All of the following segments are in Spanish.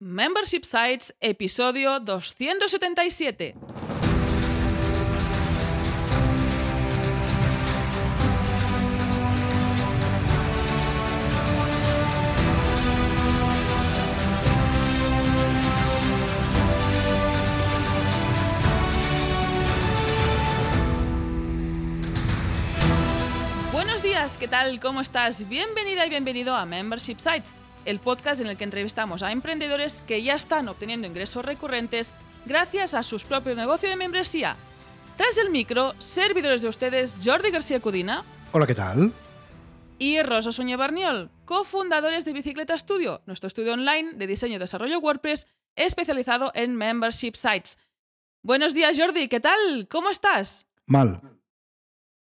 Membership Sites, episodio 277. Buenos días, ¿qué tal? ¿Cómo estás? Bienvenida y bienvenido a Membership Sites, el podcast en el que entrevistamos a emprendedores que ya están obteniendo ingresos recurrentes gracias a su propio negocio de membresía. Tras el micro, servidores de ustedes Jordi García Cudina Hola, ¿qué tal? y Rosa Suñé Barniol, cofundadores de Bicicleta Studio, nuestro estudio online de diseño y desarrollo WordPress especializado en Membership Sites. Buenos días Jordi, ¿qué tal? ¿Cómo estás? Mal.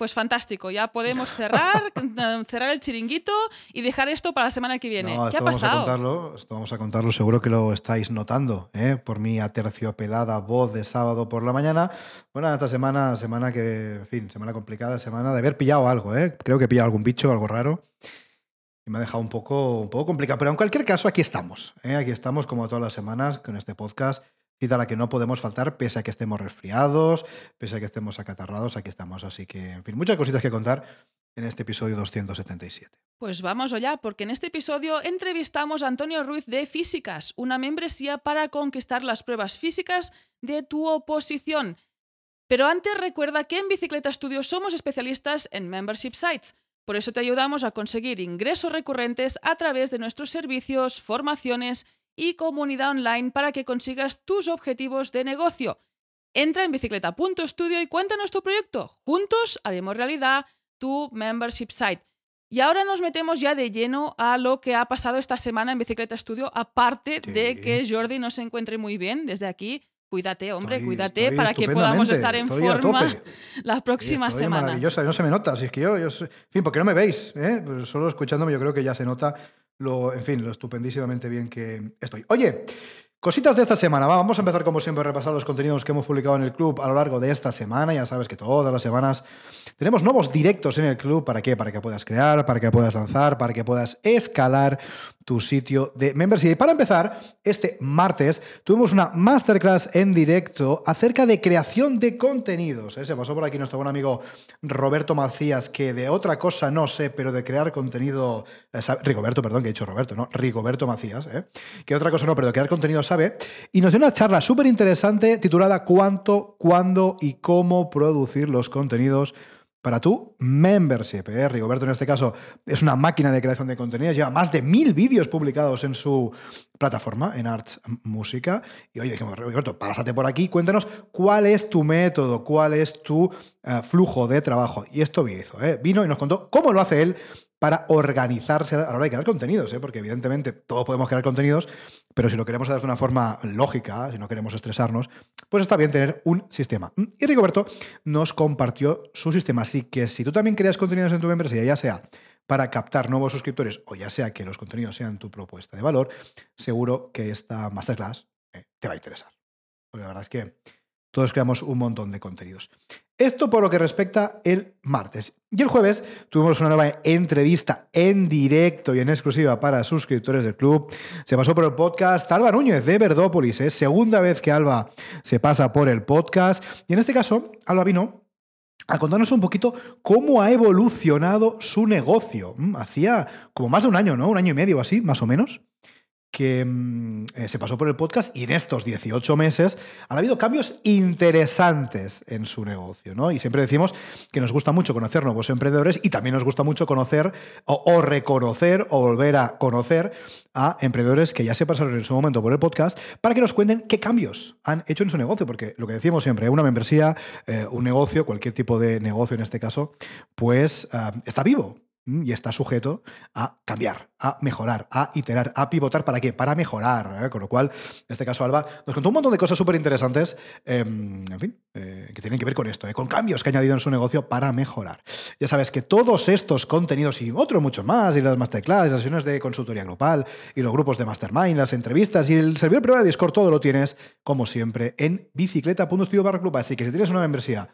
Pues fantástico, ya podemos cerrar, cerrar el chiringuito y dejar esto para la semana que viene. No, ¿Qué ha vamos a pasado? contarlo, esto vamos a contarlo, seguro que lo estáis notando, ¿eh? por mi aterciopelada voz de sábado por la mañana. Bueno, esta semana, semana que, en fin, semana complicada, semana de haber pillado algo, ¿eh? creo que he pillado algún bicho, algo raro. Y me ha dejado un poco, un poco complicado. Pero en cualquier caso, aquí estamos. ¿eh? Aquí estamos, como todas las semanas, con este podcast. Cita a la que no podemos faltar, pese a que estemos resfriados, pese a que estemos acatarrados, aquí estamos. Así que, en fin, muchas cositas que contar en este episodio 277. Pues vamos allá, porque en este episodio entrevistamos a Antonio Ruiz de Físicas, una membresía para conquistar las pruebas físicas de tu oposición. Pero antes recuerda que en Bicicleta Studio somos especialistas en membership sites. Por eso te ayudamos a conseguir ingresos recurrentes a través de nuestros servicios, formaciones y comunidad online para que consigas tus objetivos de negocio. Entra en bicicleta.studio y cuéntanos tu proyecto. Juntos haremos realidad tu membership site. Y ahora nos metemos ya de lleno a lo que ha pasado esta semana en Bicicleta Studio, aparte de Sí. que Jordi no se encuentre muy bien desde aquí. Cuídate, hombre, Estoy- cuídate estoy para que podamos estar en forma la próxima Estoy semana. Maravillosa, no se me nota. Si es que yo, yo soy- en fin, porque no me veis, ¿eh? Pues solo escuchándome, yo creo que ya se nota lo, en fin, lo estupendísimamente bien que estoy. Oye, cositas de esta semana. Va, vamos a empezar, como siempre, a repasar los contenidos que hemos publicado en el club a lo largo de esta semana. Ya sabes que todas las semanas tenemos nuevos directos en el club. ¿Para qué? Para que puedas crear, para que puedas lanzar, para que puedas escalar tu sitio de membership. Y para empezar, este martes tuvimos una masterclass en directo acerca de creación de contenidos. ¿eh? Se pasó por aquí nuestro buen amigo Roberto Macías, que de otra cosa no sé, pero de crear contenido. eh, Rigoberto, perdón, que he dicho Roberto, ¿no? Rigoberto Macías, ¿eh? que de otra cosa no, pero de crear contenido Y nos dio una charla súper interesante titulada ¿Cuánto, cuándo y cómo producir los contenidos? para tu membership. ¿eh? Rigoberto, en este caso, es una máquina de creación de contenidos. Lleva más de mil vídeos publicados en su plataforma, en Arts Música. Y oye, dijimos, Rigoberto, pásate por aquí, cuéntanos cuál es tu método, cuál es tu eh, flujo de trabajo. Y esto hizo, ¿eh? vino y nos contó cómo lo hace él para organizarse a la hora de crear contenidos, ¿eh? porque evidentemente todos podemos crear contenidos, pero si lo queremos hacer de una forma lógica, si no queremos estresarnos, pues está bien tener un sistema. Y Rigoberto nos compartió su sistema, así que si tú también creas contenidos en tu membresía, ya sea para captar nuevos suscriptores o ya sea que los contenidos sean tu propuesta de valor, seguro que esta masterclass eh, te va a interesar. Porque la verdad es que todos creamos un montón de contenidos. Esto por lo que respecta el martes. Y el jueves tuvimos una nueva entrevista en directo y en exclusiva para suscriptores del club. Se pasó por el podcast Alba Núñez de Verdópolis. Es segunda vez que Alba se pasa por el podcast. Y en este caso, Alba vino a contarnos un poquito cómo ha evolucionado su negocio. Mm, Hacía como más de un año, ¿no? Un año y medio así, más o menos que mm, eh, se pasó por el podcast y en estos 18 meses han habido cambios interesantes en su negocio, ¿no? Y siempre decimos que nos gusta mucho conocer nuevos emprendedores y también nos gusta mucho conocer o, reconocer o volver a conocer a emprendedores que ya se pasaron en su momento por el podcast para que nos cuenten qué cambios han hecho en su negocio, porque lo que decimos siempre, una membresía, eh, un negocio, cualquier tipo de negocio en este caso, pues ah, está vivo, y está sujeto a cambiar, a mejorar, a iterar, a pivotar. ¿Para qué? Para mejorar. ¿eh? Con lo cual, en este caso, Alba nos contó un montón de cosas súper interesantes, eh, en fin, eh, que tienen que ver con esto, ¿eh? con cambios que ha añadido en su negocio para mejorar. Ya sabes que todos estos contenidos y otros muchos más, y las masterclass, las sesiones de consultoría grupal, y los grupos de mastermind, las entrevistas y el servidor privado de Discord, todo lo tienes, como siempre, en bicicleta.studio barra club. Así que si tienes una membresía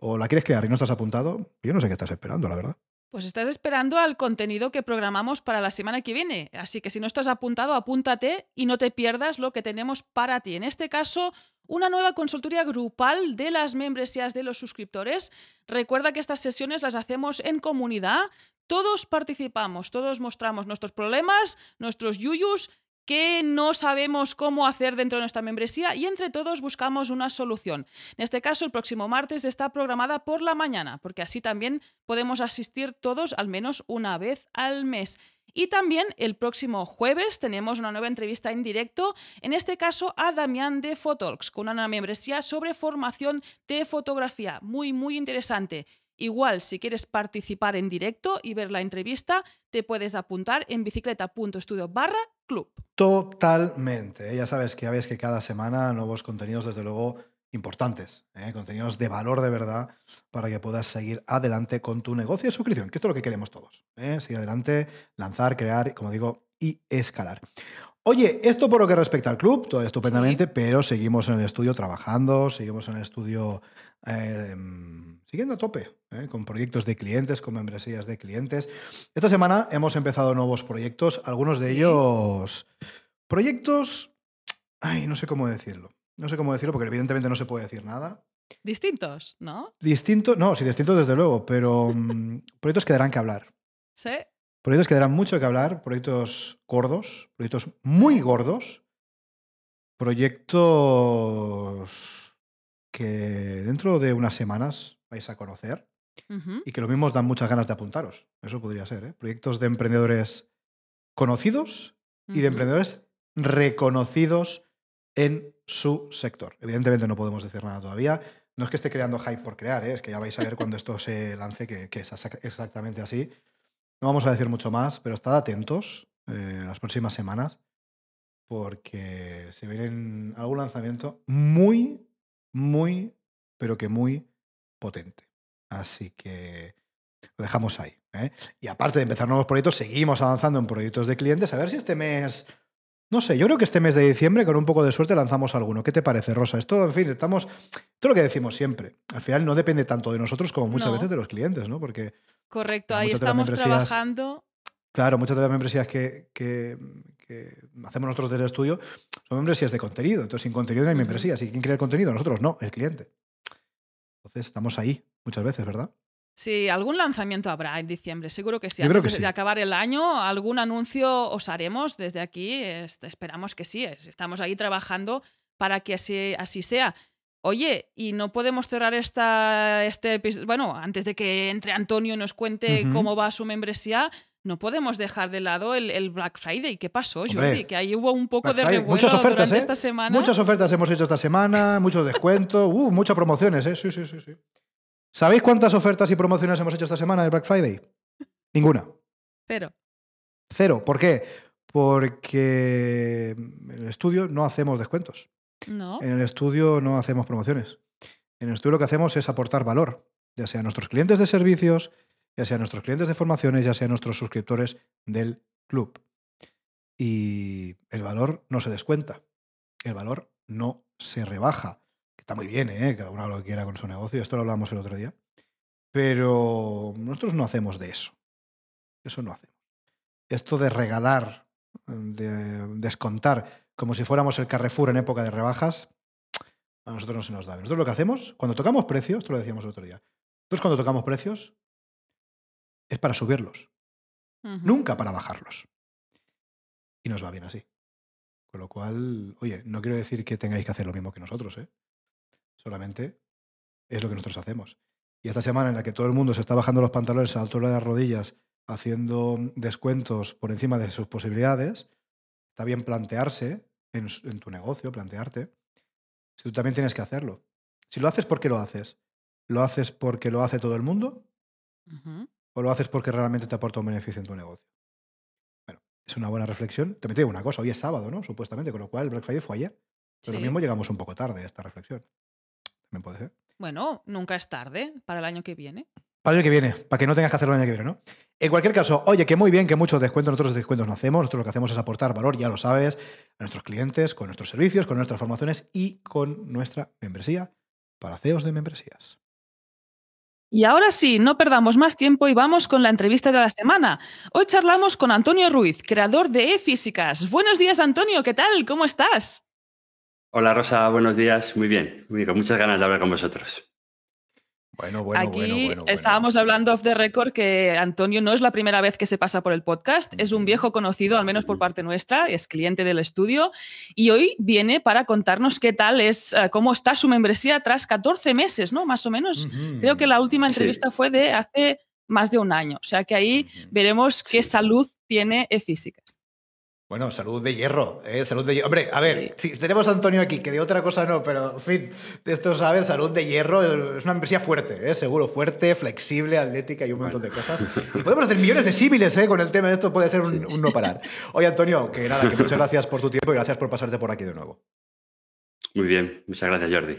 o la quieres crear y no estás apuntado, yo no sé qué estás esperando, la verdad. Pues estás esperando al contenido que programamos para la semana que viene. Así que si no estás apuntado, apúntate y no te pierdas lo que tenemos para ti. En este caso, una nueva consultoría grupal de las membresías de los suscriptores. Recuerda que estas sesiones las hacemos en comunidad. Todos participamos, todos mostramos nuestros problemas, nuestros yuyus que no sabemos cómo hacer dentro de nuestra membresía y entre todos buscamos una solución. En este caso, el próximo martes está programada por la mañana, porque así también podemos asistir todos al menos una vez al mes. Y también el próximo jueves tenemos una nueva entrevista en directo, en este caso a Damián de Photalks, con una membresía sobre formación de fotografía. Muy, muy interesante. Igual, si quieres participar en directo y ver la entrevista, te puedes apuntar en bicicleta.studio barra club. Totalmente. ¿eh? Ya sabes que ya ves que cada semana nuevos contenidos, desde luego, importantes, ¿eh? contenidos de valor de verdad para que puedas seguir adelante con tu negocio de suscripción, que esto es lo que queremos todos. ¿eh? Seguir adelante, lanzar, crear, como digo, y escalar. Oye, esto por lo que respecta al club, todo estupendamente, pero seguimos en el estudio trabajando, seguimos en el estudio em, siguiendo a tope, ¿eh? con proyectos de clientes, con membresías de clientes. Esta semana hemos empezado nuevos proyectos, algunos de ellos proyectos, ay, no sé cómo decirlo. No sé cómo decirlo porque evidentemente no se puede decir nada. Distintos, ¿no? Distintos, no, sí, distintos desde luego, pero mm, proyectos que darán que hablar. Sí. Proyectos que darán mucho que hablar, proyectos gordos, proyectos muy gordos, proyectos que dentro de unas semanas vais a conocer y que lo mismo os dan muchas ganas de apuntaros. Eso podría ser, ¿eh? Proyectos de emprendedores conocidos y de emprendedores reconocidos en su sector. Evidentemente no podemos decir nada todavía. No es que esté creando hype por crear, ¿eh? es que ya vais a ver cuando esto se lance que, es exactamente así. No vamos a decir mucho más, pero estad atentos eh, las próximas semanas porque se viene algún lanzamiento muy, muy, pero que muy potente. Así que lo dejamos ahí. ¿eh? Y aparte de empezar nuevos proyectos, seguimos avanzando en proyectos de clientes. A ver si este mes, no sé, yo creo que este mes de diciembre, con un poco de suerte, lanzamos alguno. ¿Qué te parece, Rosa? Esto, en fin, estamos. Todo lo que decimos siempre. Al final no depende tanto de nosotros como muchas veces de los clientes, ¿no? Porque. Correcto, ahí estamos trabajando. Claro, muchas de las membresías que, hacemos nosotros desde el estudio son membresías de contenido. Entonces, sin contenido no hay membresías. ¿Y quién crea el contenido? Nosotros no, el cliente. Entonces, estamos ahí muchas veces, ¿verdad? Sí, algún lanzamiento habrá en diciembre, seguro que sí. Antes de acabar el año, algún anuncio os haremos desde aquí. esperamos que sí. Estamos ahí trabajando para que así, así sea. Oye, y no podemos cerrar esta, este episodio. Bueno, antes de que entre Antonio y nos cuente cómo va su membresía, no podemos dejar de lado el, Black Friday. ¿Qué pasó, Jordi? Que ahí hubo un poco de revuelo muchas ofertas, durante ¿eh? esta semana. Muchas ofertas hemos hecho esta semana, muchos descuentos, uh, muchas promociones, ¿eh? Sí, sí, sí, sí. ¿Sabéis cuántas ofertas y promociones hemos hecho esta semana del Black Friday? Ninguna. Cero. Cero. ¿Por qué? Porque en el estudio no hacemos descuentos. No. En el estudio no hacemos promociones. En el estudio lo que hacemos es aportar valor, ya sea a nuestros clientes de servicios, ya sea nuestros clientes de formaciones, ya sea nuestros suscriptores del club. Y el valor no se descuenta. El valor no se rebaja está muy bien, ¿eh? cada uno lo que quiera con su negocio, esto lo hablamos el otro día, pero nosotros no hacemos de eso, eso no hacemos. Esto de regalar, de descontar, como si fuéramos el Carrefour en época de rebajas, a nosotros no se nos da. Nosotros lo que hacemos, cuando tocamos precios, esto lo decíamos el otro día, nosotros cuando tocamos precios es para subirlos, nunca para bajarlos. Y nos va bien así. Con lo cual, oye, no quiero decir que tengáis que hacer lo mismo que nosotros, ¿eh? Solamente es lo que nosotros hacemos. Y esta semana en la que todo el mundo se está bajando los pantalones a la altura de las rodillas, haciendo descuentos por encima de sus posibilidades, está bien plantearse en, tu negocio, plantearte, si tú también tienes que hacerlo. Si lo haces, ¿por qué lo haces? ¿Lo haces porque lo hace todo el mundo? ¿O lo haces porque realmente te aporta un beneficio en tu negocio? Bueno, es una buena reflexión. Te digo una cosa, hoy es sábado, ¿no? Supuestamente, con lo cual el Black Friday fue ayer. Pero lo mismo llegamos un poco tarde a esta reflexión puede ser. Bueno, nunca es tarde para el año que viene. Para el año que viene, para que no tengas que hacerlo el año que viene, ¿no? En cualquier caso, oye, que muy bien que muchos descuentos, nosotros descuentos no hacemos, nosotros lo que hacemos es aportar valor, ya lo sabes, a nuestros clientes, con nuestros servicios, con nuestras formaciones y con nuestra membresía para CEOs de membresías. Y ahora sí, no perdamos más tiempo y vamos con la entrevista de la semana. Hoy charlamos con Antonio Ruiz, creador de eFísicas. Buenos días, Antonio, ¿qué tal? ¿Cómo estás? Hola, Rosa, buenos días. Muy bien, muy bien, muchas ganas de hablar con vosotros. Bueno, bueno, Aquí bueno, bueno, estábamos hablando off the record que Antonio no es la primera vez que se pasa por el podcast, es un viejo conocido, al menos por parte nuestra, es cliente del estudio y hoy viene para contarnos qué tal es, eh, cómo está su membresía tras 14 meses, ¿no? Más o menos. Creo que la última Sí. entrevista fue de hace más de un año, o sea que ahí veremos qué Sí. salud tiene eFísicas. Bueno, salud de hierro, ¿eh? Salud de hierro. Hombre, a ver, si tenemos a Antonio aquí, que de otra cosa no, pero en fin, de esto sabes, salud de hierro es una membresía fuerte, ¿eh? Seguro, fuerte, flexible, atlética y un montón de cosas. Y podemos hacer millones de símiles, ¿eh? Con el tema de esto puede ser un, un no parar. Oye, Antonio, que nada, que muchas gracias por tu tiempo y gracias por pasarte por aquí de nuevo. Muy bien, muchas gracias, Jordi.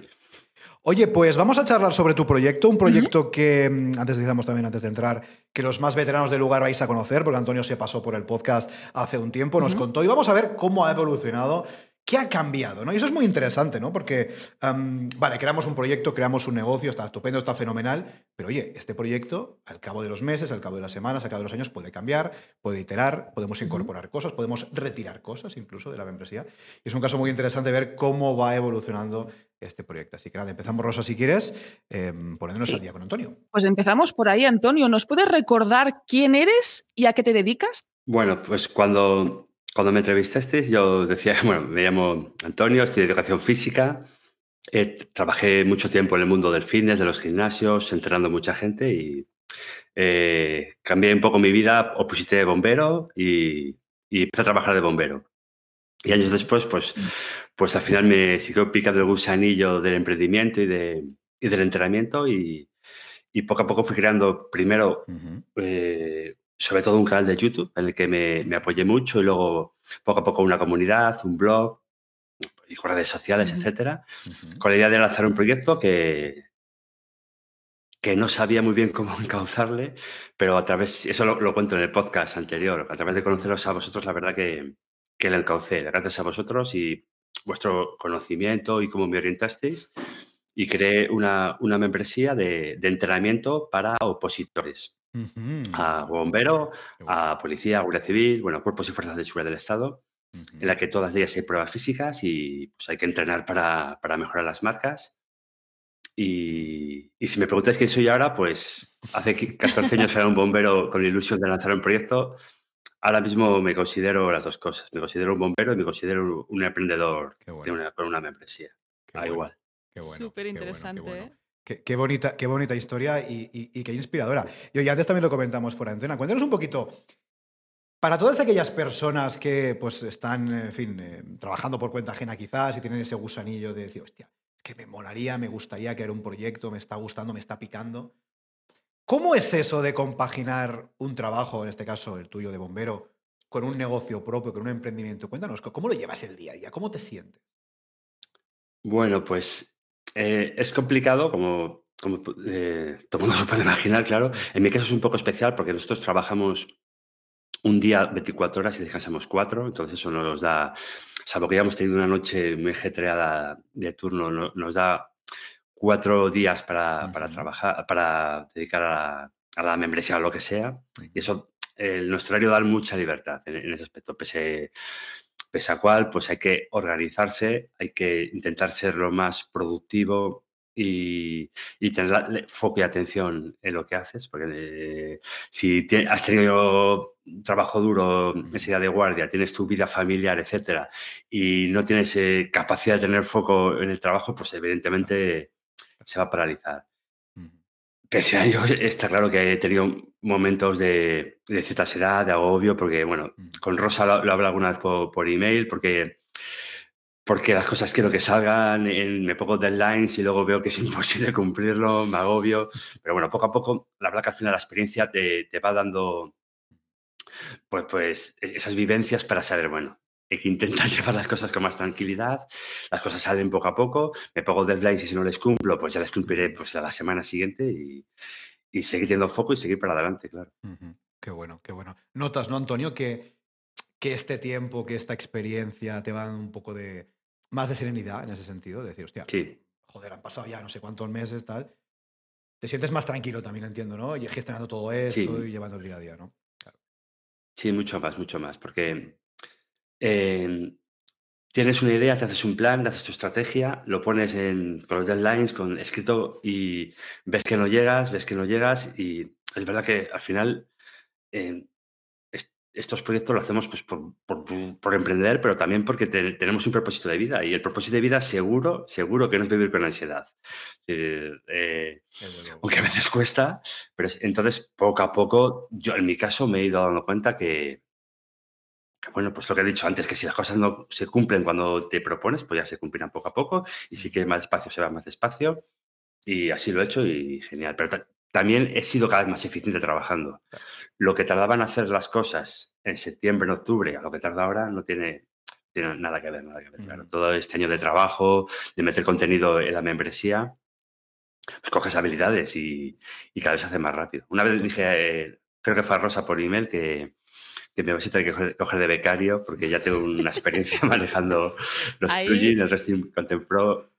Oye, pues vamos a charlar sobre tu proyecto, un proyecto que mm, antes decíamos también, antes de entrar, que los más veteranos del lugar vais a conocer, porque Antonio se pasó por el podcast hace un tiempo, nos contó y vamos a ver cómo ha evolucionado, qué ha cambiado, ¿no? Y eso es muy interesante, ¿no? Porque, vale, creamos un proyecto, creamos un negocio, está estupendo, está fenomenal, pero oye, este proyecto, al cabo de los meses, al cabo de las semanas, al cabo de los años, puede cambiar, puede iterar, podemos incorporar cosas, podemos retirar cosas incluso de la membresía. Y es un caso muy interesante ver cómo va evolucionando este proyecto. Así que nada, empezamos, Rosa, si quieres, eh, poniéndonos Sí. al día con Antonio. Pues empezamos por ahí, Antonio. ¿Nos puedes recordar quién eres y a qué te dedicas? Bueno, pues cuando, cuando me entrevistaste, yo decía, bueno, me llamo Antonio, estoy de educación física, eh, trabajé mucho tiempo en el mundo del fitness, de los gimnasios, entrenando mucha gente y eh, cambié un poco mi vida, oposité de bombero y, y empecé a trabajar de bombero. Y años después, pues, pues al final me siguió picando el gusanillo del emprendimiento y, de, y del entrenamiento y, y poco a poco fui creando primero eh, sobre todo un canal de YouTube en el que me, me apoyé mucho y luego poco a poco una comunidad, un blog y con redes sociales, Ujú. etcétera, con la idea de lanzar un proyecto que, que no sabía muy bien cómo encauzarle, pero a través, eso lo, lo cuento en el podcast anterior, a través de conoceros a vosotros, la verdad que, que lo encaucé, gracias a vosotros y vuestro conocimiento y cómo me orientasteis, y creé una, una membresía de, de entrenamiento para opositores a bombero, a policía, a guardia civil, bueno, cuerpos y fuerzas de seguridad del Estado, en la que todas ellas hay pruebas físicas y pues, hay que entrenar para, para mejorar las marcas. Y, y si me preguntáis quién soy ahora, pues hace qui- 14 años era un bombero con ilusión de lanzar un proyecto. Ahora mismo me considero las dos cosas. Me considero un bombero y me considero un emprendedor de una- con una membresía. qué Da bueno, igual. qué bueno, Súper qué bueno, qué interesante, bueno. ¿eh? Qué, qué bonita, qué bonita historia y, y- y qué inspiradora. Y oye, antes también lo comentamos fuera de antena. Cuéntanos un poquito, para todas aquellas personas que pues están, en fin, eh, trabajando por cuenta ajena quizás y tienen ese gusanillo de decir, hostia, es que me molaría, me gustaría crear un proyecto, me está gustando, me está picando. ¿Cómo es eso de compaginar un trabajo, en este caso el tuyo de bombero, con un negocio propio, con un emprendimiento? Cuéntanos, ¿cómo lo llevas el día a día? ¿Cómo te sientes? Bueno, pues eh, es complicado, como, eh, todo el mundo se puede imaginar, claro. En mi caso es un poco especial porque nosotros trabajamos un día 24 horas y descansamos 4, entonces eso nos da, salvo que hayamos tenido una noche muy ajetreada de turno, no- nos da cuatro días para, para trabajar, para dedicar a la, a la membresía o lo que sea. Y eso, eh, nuestro horario da mucha libertad en, en ese aspecto. Pese, pese a cual, pues hay que organizarse, hay que intentar ser lo más productivo y, y tener foco y atención en lo que haces, porque eh, si has tenido trabajo duro día de guardia, tienes tu vida familiar, etcétera, y no tienes eh, capacidad de tener foco en el trabajo, pues evidentemente se va a paralizar. Pese a ello, está claro que he tenido momentos de, de cierta ansiedad, de agobio, porque, bueno, con Rosa lo, lo hablo alguna vez por, por email, porque, porque las cosas quiero que salgan, en- me pongo deadlines y luego veo que es imposible cumplirlo, me agobio. Pero bueno, poco a poco, la verdad que al final la experiencia te, te va dando pues, pues e- esas vivencias para saber, bueno, que intentar llevar las cosas con más tranquilidad, las cosas salen poco a poco, me pongo deadlines y si no les cumplo, pues ya les cumpliré pues, a la semana siguiente y, y seguir teniendo foco y seguir para adelante, claro. Qué bueno, qué bueno. Notas, ¿no, Antonio? Que, que este tiempo, que esta experiencia te va dando un poco de más de serenidad en ese sentido, de decir, hostia, Sí, joder, han pasado ya no sé cuántos meses, tal. te sientes más tranquilo también, entiendo, ¿no? Y gestionando todo esto y llevando el día a día, ¿no? Sí, mucho más, mucho más, porque em, tienes una idea, te haces un plan, te haces tu estrategia, lo pones en, con los deadlines, con escrito y ves que no llegas, ves que no llegas y es verdad que al final em, estos proyectos lo hacemos pues, por, emprender, pero también porque tenemos un propósito de vida. Y el propósito de vida seguro, seguro que no es vivir con ansiedad. Eh, aunque a veces cuesta, pero entonces poco a poco, yo en mi caso me he ido dando cuenta que, bueno, pues lo que he dicho antes, que si las cosas no se cumplen cuando te propones, pues ya se cumplirán poco a poco. Y si quieres más despacio, se va más despacio. Y así lo he hecho y genial. Pero también he sido cada vez más eficiente trabajando. Lo que tardaban en hacer las cosas en septiembre, en octubre, a lo que tarda ahora, no tiene, tiene nada que ver, nada que ver. Claro. Todo este año de trabajo, de meter contenido en la membresía, pues coges habilidades y, cada vez se hace más rápido. Una vez dije, eh, creo que fue a Rosa por email, que, que me vas a tener que coger, de becario porque ya tengo una experiencia manejando los plugins, el Resting Content Pro.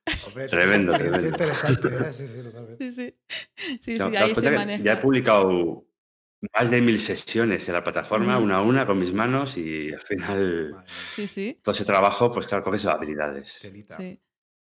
tremendo, tremendo. Interesante, ¿eh? sí, sí, sí. sí, sí ahí se maneja. Ya he publicado más de mil sesiones en la plataforma, una a una, con mis manos y al final sí, sí. todo ese trabajo, pues claro, coges habilidades. Sí.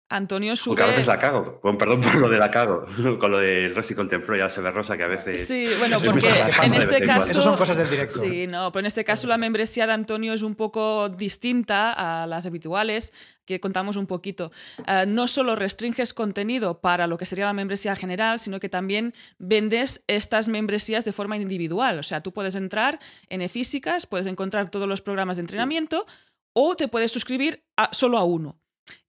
Antonio sube. Porque a veces la cago, perdón por lo de la cago, con lo del Rosy Contemplo, ya se ve rosa que a veces. Sí, bueno, porque en este caso. Eso son cosas del directo. Sí, no, pero en este caso la membresía de Antonio es un poco distinta a las habituales, que contamos un poquito. Eh, no solo restringes contenido para lo que sería la membresía general, sino que también vendes estas membresías de forma individual. O sea, tú puedes entrar en eFísicas, puedes encontrar todos los programas de entrenamiento o te puedes suscribir a, solo a uno.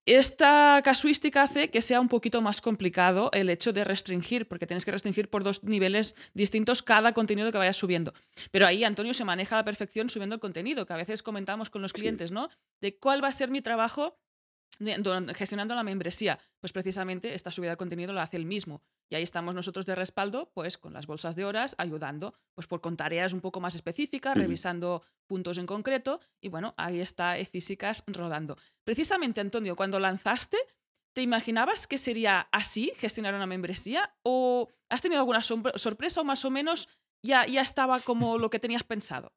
Esta casuística hace que sea un poquito más complicado el hecho de restringir, porque tienes que restringir por dos niveles distintos cada contenido que vayas subiendo. Pero ahí Antonio se maneja a la perfección subiendo el contenido, que a veces comentamos con los clientes, ¿no? De cuál va a ser mi trabajo gestionando la membresía, pues precisamente esta subida de contenido lo hace el mismo. Y ahí estamos nosotros de respaldo, pues con las bolsas de horas, ayudando, pues por con tareas un poco más específicas, revisando puntos en concreto. Y bueno, ahí está Físicas rodando. Precisamente, Antonio, cuando lanzaste, ¿te imaginabas que sería así gestionar una membresía? ¿O has tenido alguna sorpresa o más o menos ya, ya estaba como lo que tenías pensado?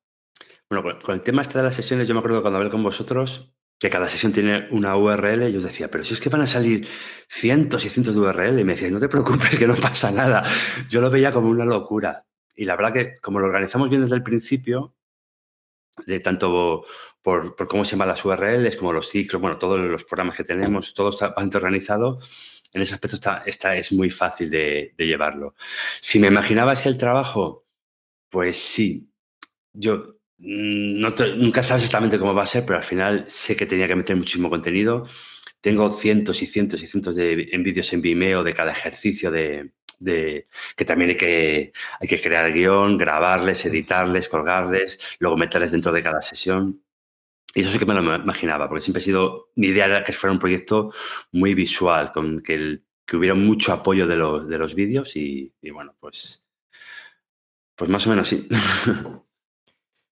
Bueno, con el tema este de las sesiones, yo me acuerdo que cuando hablé con vosotros, que cada sesión tiene una URL, y yo os decía, pero si es que van a salir cientos y cientos de URL, y me decías, no te preocupes, que no pasa nada. Yo lo veía como una locura. Y la verdad que como lo organizamos bien desde el principio, de tanto por, cómo se llaman las URLs, como los ciclos, bueno, todos los programas que tenemos, todo está bastante organizado, en ese aspecto está, es muy fácil de, llevarlo. Si me imaginaba ese el trabajo, pues sí. Yo Mm, no nunca sabes exactamente cómo va a ser, pero al final sé que tenía que meter muchísimo contenido. Tengo cientos y cientos y cientos de vídeos en Vimeo de cada ejercicio de, que también hay que, hay que crear guion, grabarles, editarles, colgarles, luego meterles dentro de cada sesión. Y eso sí que me lo imaginaba, porque siempre ha sido, mi idea era que fuera un proyecto muy visual, con que, que hubiera mucho apoyo de los, de los vídeos y, y bueno, pues, pues más o menos sí.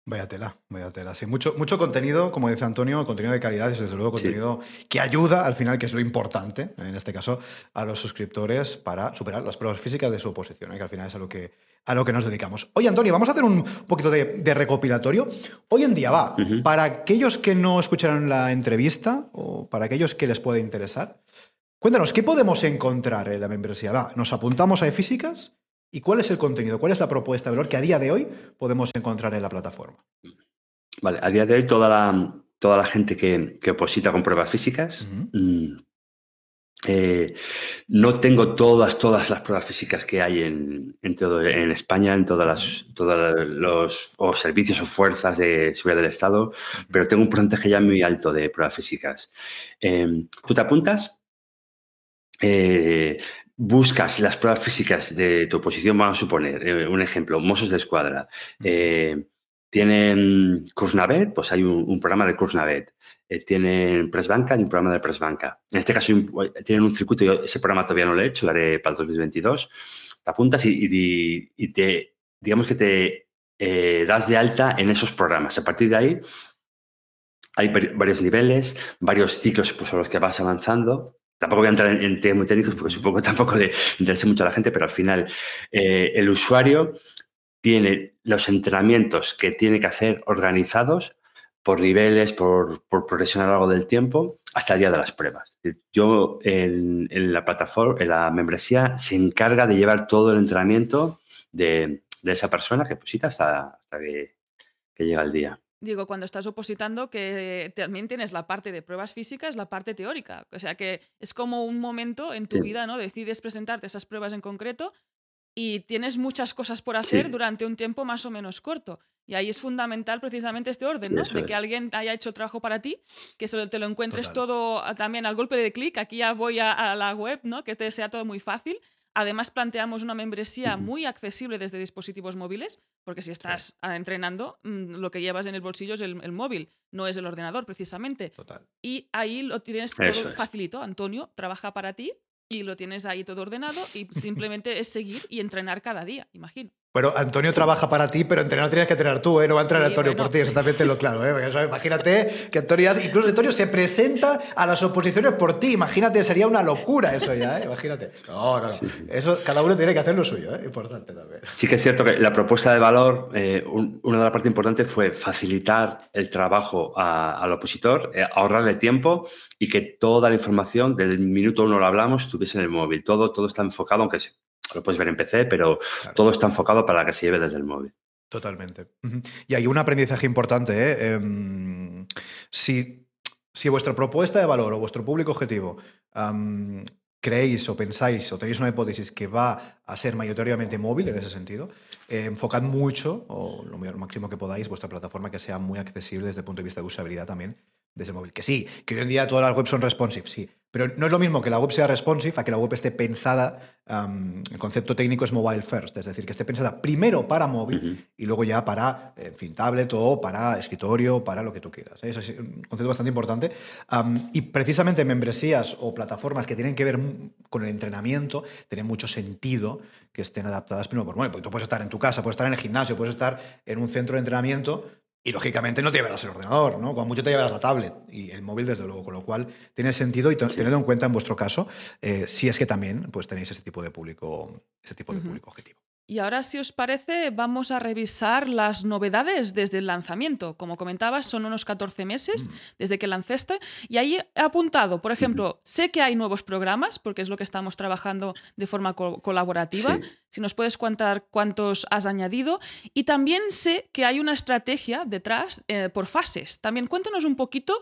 Vaya tela, vaya tela. Sí, mucho, mucho contenido, como dice Antonio, contenido de calidad y desde luego contenido que ayuda al final, que es lo importante, en este caso, a los suscriptores para superar las pruebas físicas de su oposición, ¿eh? que al final es a lo que, a lo que nos dedicamos. Oye, Antonio, vamos a hacer un poquito de, recopilatorio. Hoy en día va, para aquellos que no escucharon la entrevista o para aquellos que les puede interesar, cuéntanos, ¿qué podemos encontrar en la membresía? Va, ¿nos apuntamos a físicas? ¿Y cuál es el contenido? ¿Cuál es la propuesta de valor que a día de hoy podemos encontrar en la plataforma? Vale, a día de hoy toda la, toda la gente que, que oposita con pruebas físicas, mm, eh, no tengo todas, todas las pruebas físicas que hay en, en, todo, en España, en todas las, todos los servicios o fuerzas de seguridad del Estado, pero tengo un porcentaje ya muy alto de pruebas físicas. Em, ¿Tú te apuntas? Eh, buscas las pruebas físicas de tu oposición, vamos a suponer, eh, un ejemplo, Mossos de Escuadra, eh, tienen Kursnavet, pues hay un, programa de Kursnavet. Eh, tienen Pressbanca y un programa de Pressbanca. En este caso tienen un circuito, yo ese programa todavía no lo he hecho, lo haré para el 2022. Te apuntas y, te, digamos que te das de alta en esos programas. A partir de ahí hay varios niveles, varios ciclos pues, los que vas avanzando tampoco voy a entrar en, temas muy técnicos porque supongo que tampoco le interesa mucho a la gente, pero al final eh, el usuario tiene los entrenamientos que tiene que hacer organizados por niveles, por, por progresión a lo largo del tiempo, hasta el día de las pruebas. Yo en, la plataforma, en la membresía, se encarga de llevar todo el entrenamiento de, esa persona que posita hasta, hasta que, llega el día. Digo, cuando estás opositando, que también tienes la parte de pruebas físicas, la parte teórica. O sea que es como un momento en tu vida, ¿no? Decides presentarte esas pruebas en concreto y tienes muchas cosas por hacer durante un tiempo más o menos corto. Y ahí es fundamental precisamente este orden, ¿no? de que alguien haya hecho trabajo para ti, que solo te lo encuentres todo ah, también al golpe de clic. Aquí ya voy a, la web, ¿no? Que te sea todo muy fácil. Además, planteamos una membresía muy accesible desde dispositivos móviles, porque si estás ah, entrenando, mm, lo que llevas en el bolsillo es el, móvil, no es el ordenador, precisamente. Total. Y ahí lo tienes todo facilito. Antonio trabaja para ti y lo tienes ahí todo ordenado y simplemente es seguir y entrenar cada día, imagino. Bueno, Antonio trabaja para ti, pero entrenar tienes que entrenar tú, ¿eh? No va a entrenar Antonio por ti, exactamente lo claro, ¿eh? imagínate que Antonio, incluso Antonio se presenta a las oposiciones por ti, imagínate, sería una locura eso ya, ¿eh? Imagínate. No, no, no. Eso, cada uno tiene que hacer lo suyo, ¿eh? Importante también. Sí que es cierto que la propuesta de valor, eh, una de las partes importantes fue facilitar el trabajo al opositor, eh, ahorrarle tiempo y que toda la información, desde el minuto uno lo hablamos, estuviese en el móvil. Todo, todo está enfocado, aunque lo puedes ver en PC, pero todo está enfocado para que se lleve desde el móvil. Totalmente. Y hay un aprendizaje importante. ¿eh? Em, si, si, vuestra propuesta de valor o vuestro público objetivo creéis o pensáis o tenéis una hipótesis que va a ser mayoritariamente móvil en ese sentido, eh, enfocad mucho, o lo máximo que podáis, vuestra plataforma que sea muy accesible desde el punto de vista de usabilidad también desde el móvil. Que sí, que hoy en día todas las webs son responsive, sí, pero no es lo mismo que la web sea responsive a que la web esté pensada, el concepto técnico es mobile first, es decir, que esté pensada primero para móvil y luego ya para, en fin, tablet o para escritorio, para lo que tú quieras. ¿eh? Eso es un concepto bastante importante. y precisamente membresías o plataformas que tienen que ver con el entrenamiento, tienen mucho sentido que estén adaptadas primero por móvil, porque tú puedes estar en tu casa, puedes estar en el gimnasio, puedes estar en un centro de entrenamiento y lógicamente no te llevarás el ordenador, ¿no? Cuando mucho te llevarás la tablet y el móvil, desde luego, con lo cual tiene sentido y tenedlo en cuenta en vuestro caso, eh, si es que también pues, tenéis ese tipo de público, ese tipo de público objetivo. Y ahora, si os parece, vamos a revisar las novedades desde el lanzamiento. Como comentabas, son unos 14 meses mm. desde que lanzaste. Y ahí he apuntado, por ejemplo, sé que hay nuevos programas, porque es lo que estamos trabajando de forma colaborativa. Si nos puedes contar cuántos has añadido. Y también sé que hay una estrategia detrás eh, por fases. También cuéntanos un poquito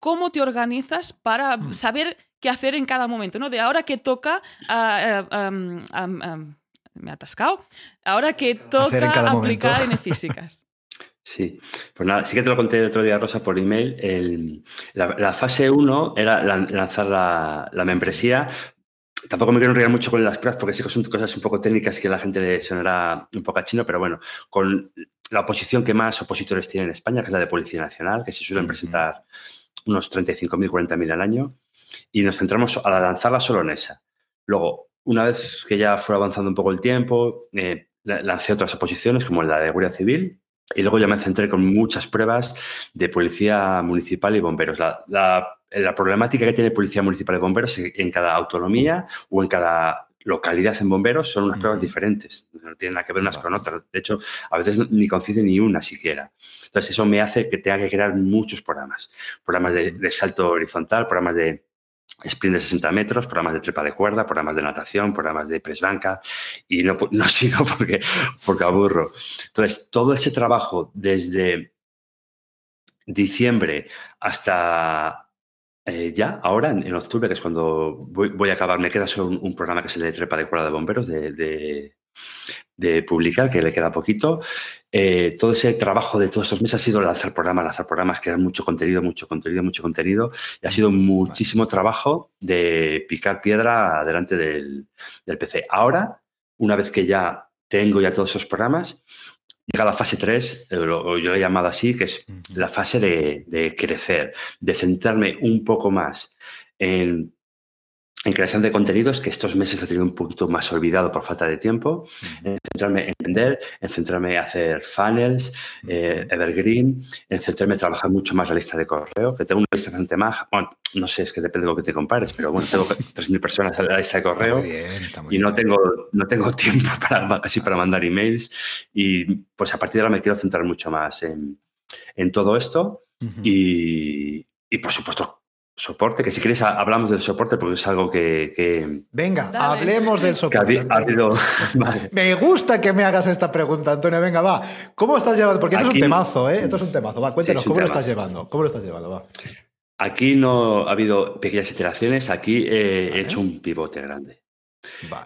cómo te organizas para mm. saber qué hacer en cada momento, ¿no? De ahora que toca... Ah, eh, me ha atascado. Ahora que toca aplicar en físicas. Sí, pues nada, sí que te lo conté el otro día, Rosa, por email. la, fase 1 era lanzar la, membresía. Tampoco me quiero enrollar mucho con las pruebas porque sí que son cosas un poco técnicas que a la gente le sonará un poco a chino, pero bueno, con la oposición que más opositores tiene en España, que es la de Policía Nacional, que se suelen presentar unos 35.000, 40.000 al año, y nos centramos a lanzarla solo en esa. Luego, una vez que ya fue avanzando un poco el tiempo, eh, lancé otras oposiciones como la de Guardia Civil y luego ya me centré con muchas pruebas de policía municipal y bomberos. La, problemática que tiene policía municipal y bomberos en cada autonomía o en cada localidad en bomberos son unas pruebas diferentes, no tienen nada que ver unas con otras. De hecho, a veces ni coincide ni una siquiera. Entonces, eso me hace que tenga que crear muchos programas. Programas de salto horizontal, programas de, sprint de 60 metros, programas de trepa de cuerda, programas de natación, programas de press banca y no, no sigo porque, porque aburro. Entonces, todo ese trabajo desde diciembre hasta eh, ya, ahora, en, octubre, que es cuando voy, a acabar, me queda solo un, programa que es el de trepa de cuerda de bomberos de, de publicar, que le queda poquito. Eh, todo ese trabajo de todos estos meses ha sido lanzar programas, lanzar programas, crear mucho contenido, mucho contenido, mucho contenido. Y ha sido muchísimo trabajo de picar piedra delante del, PC. Ahora, una vez que ya tengo ya todos esos programas, llega la fase 3, eh, yo lo he llamado así, que es la fase de, de crecer, de centrarme un poco más en en creación de contenidos, que estos meses he tenido un poquito más olvidado por falta de tiempo, en centrarme en vender, en centrarme en hacer funnels, eh, evergreen, en centrarme en trabajar mucho más la lista de correo, que tengo una lista bastante más, bueno, no sé, es que depende de lo que te compares, pero bueno, tengo 3.000 personas en la lista de correo y no tengo, no tengo tiempo para, casi para mandar emails y pues a partir de ahora me quiero centrar mucho más en, en todo esto y, y por supuesto soporte, que si quieres hablamos del soporte porque es algo que... Venga, hablemos del soporte. Me gusta que me hagas esta pregunta, Antonio. Venga, va. ¿Cómo estás llevando? Porque esto es un temazo, ¿eh? Esto es un temazo. Va, cuéntanos, ¿cómo lo estás llevando? ¿Cómo lo estás llevando? Va. Aquí no ha habido pequeñas iteraciones, aquí he hecho un pivote grande.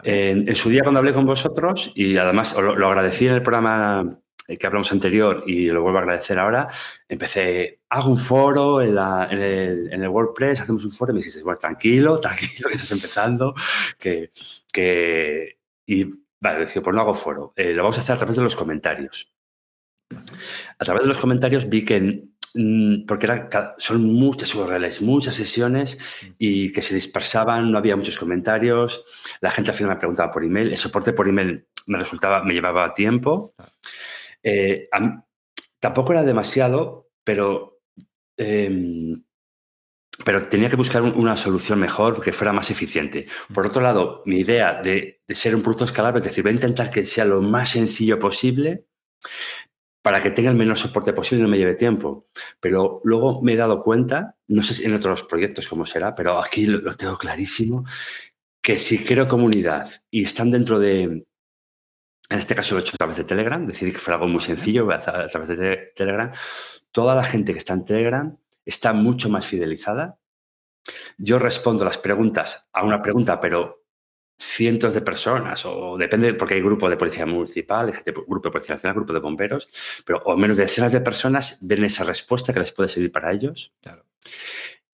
En, su día cuando hablé con vosotros, y además lo agradecí en el programa que hablamos anterior y lo vuelvo a agradecer ahora, empecé, hago un foro en, el, WordPress, hacemos un foro y me dijiste, bueno, tranquilo, tranquilo, que estás empezando, que. Y vale, decía, pues no hago foro, eh, lo vamos a hacer a través de los comentarios. A través de los comentarios vi que porque son muchas URLs, muchas sesiones y que se dispersaban, no había muchos comentarios, la gente al final me preguntaba por email, el soporte por email me resultaba, me llevaba tiempo. Eh, tampoco era demasiado, pero, em, pero tenía que buscar una solución mejor que fuera más eficiente. Por otro lado, mi idea de, ser un producto escalable, es decir, voy a intentar que sea lo más sencillo posible para que tenga el menos soporte posible y no me lleve tiempo. Pero luego me he dado cuenta, no sé si en otros proyectos cómo será, pero aquí lo, lo tengo clarísimo, que si creo comunidad y están dentro de, en este caso lo he hecho a través de Telegram, decidí que fuera algo muy sencillo a través de Telegram. Toda la gente que está en Telegram está mucho más fidelizada. Yo respondo las preguntas a una pregunta, pero cientos de personas, o depende, porque hay grupo de policía municipal, grupo de policía nacional, grupo de bomberos, pero o menos decenas de personas ven esa respuesta que les puede servir para ellos.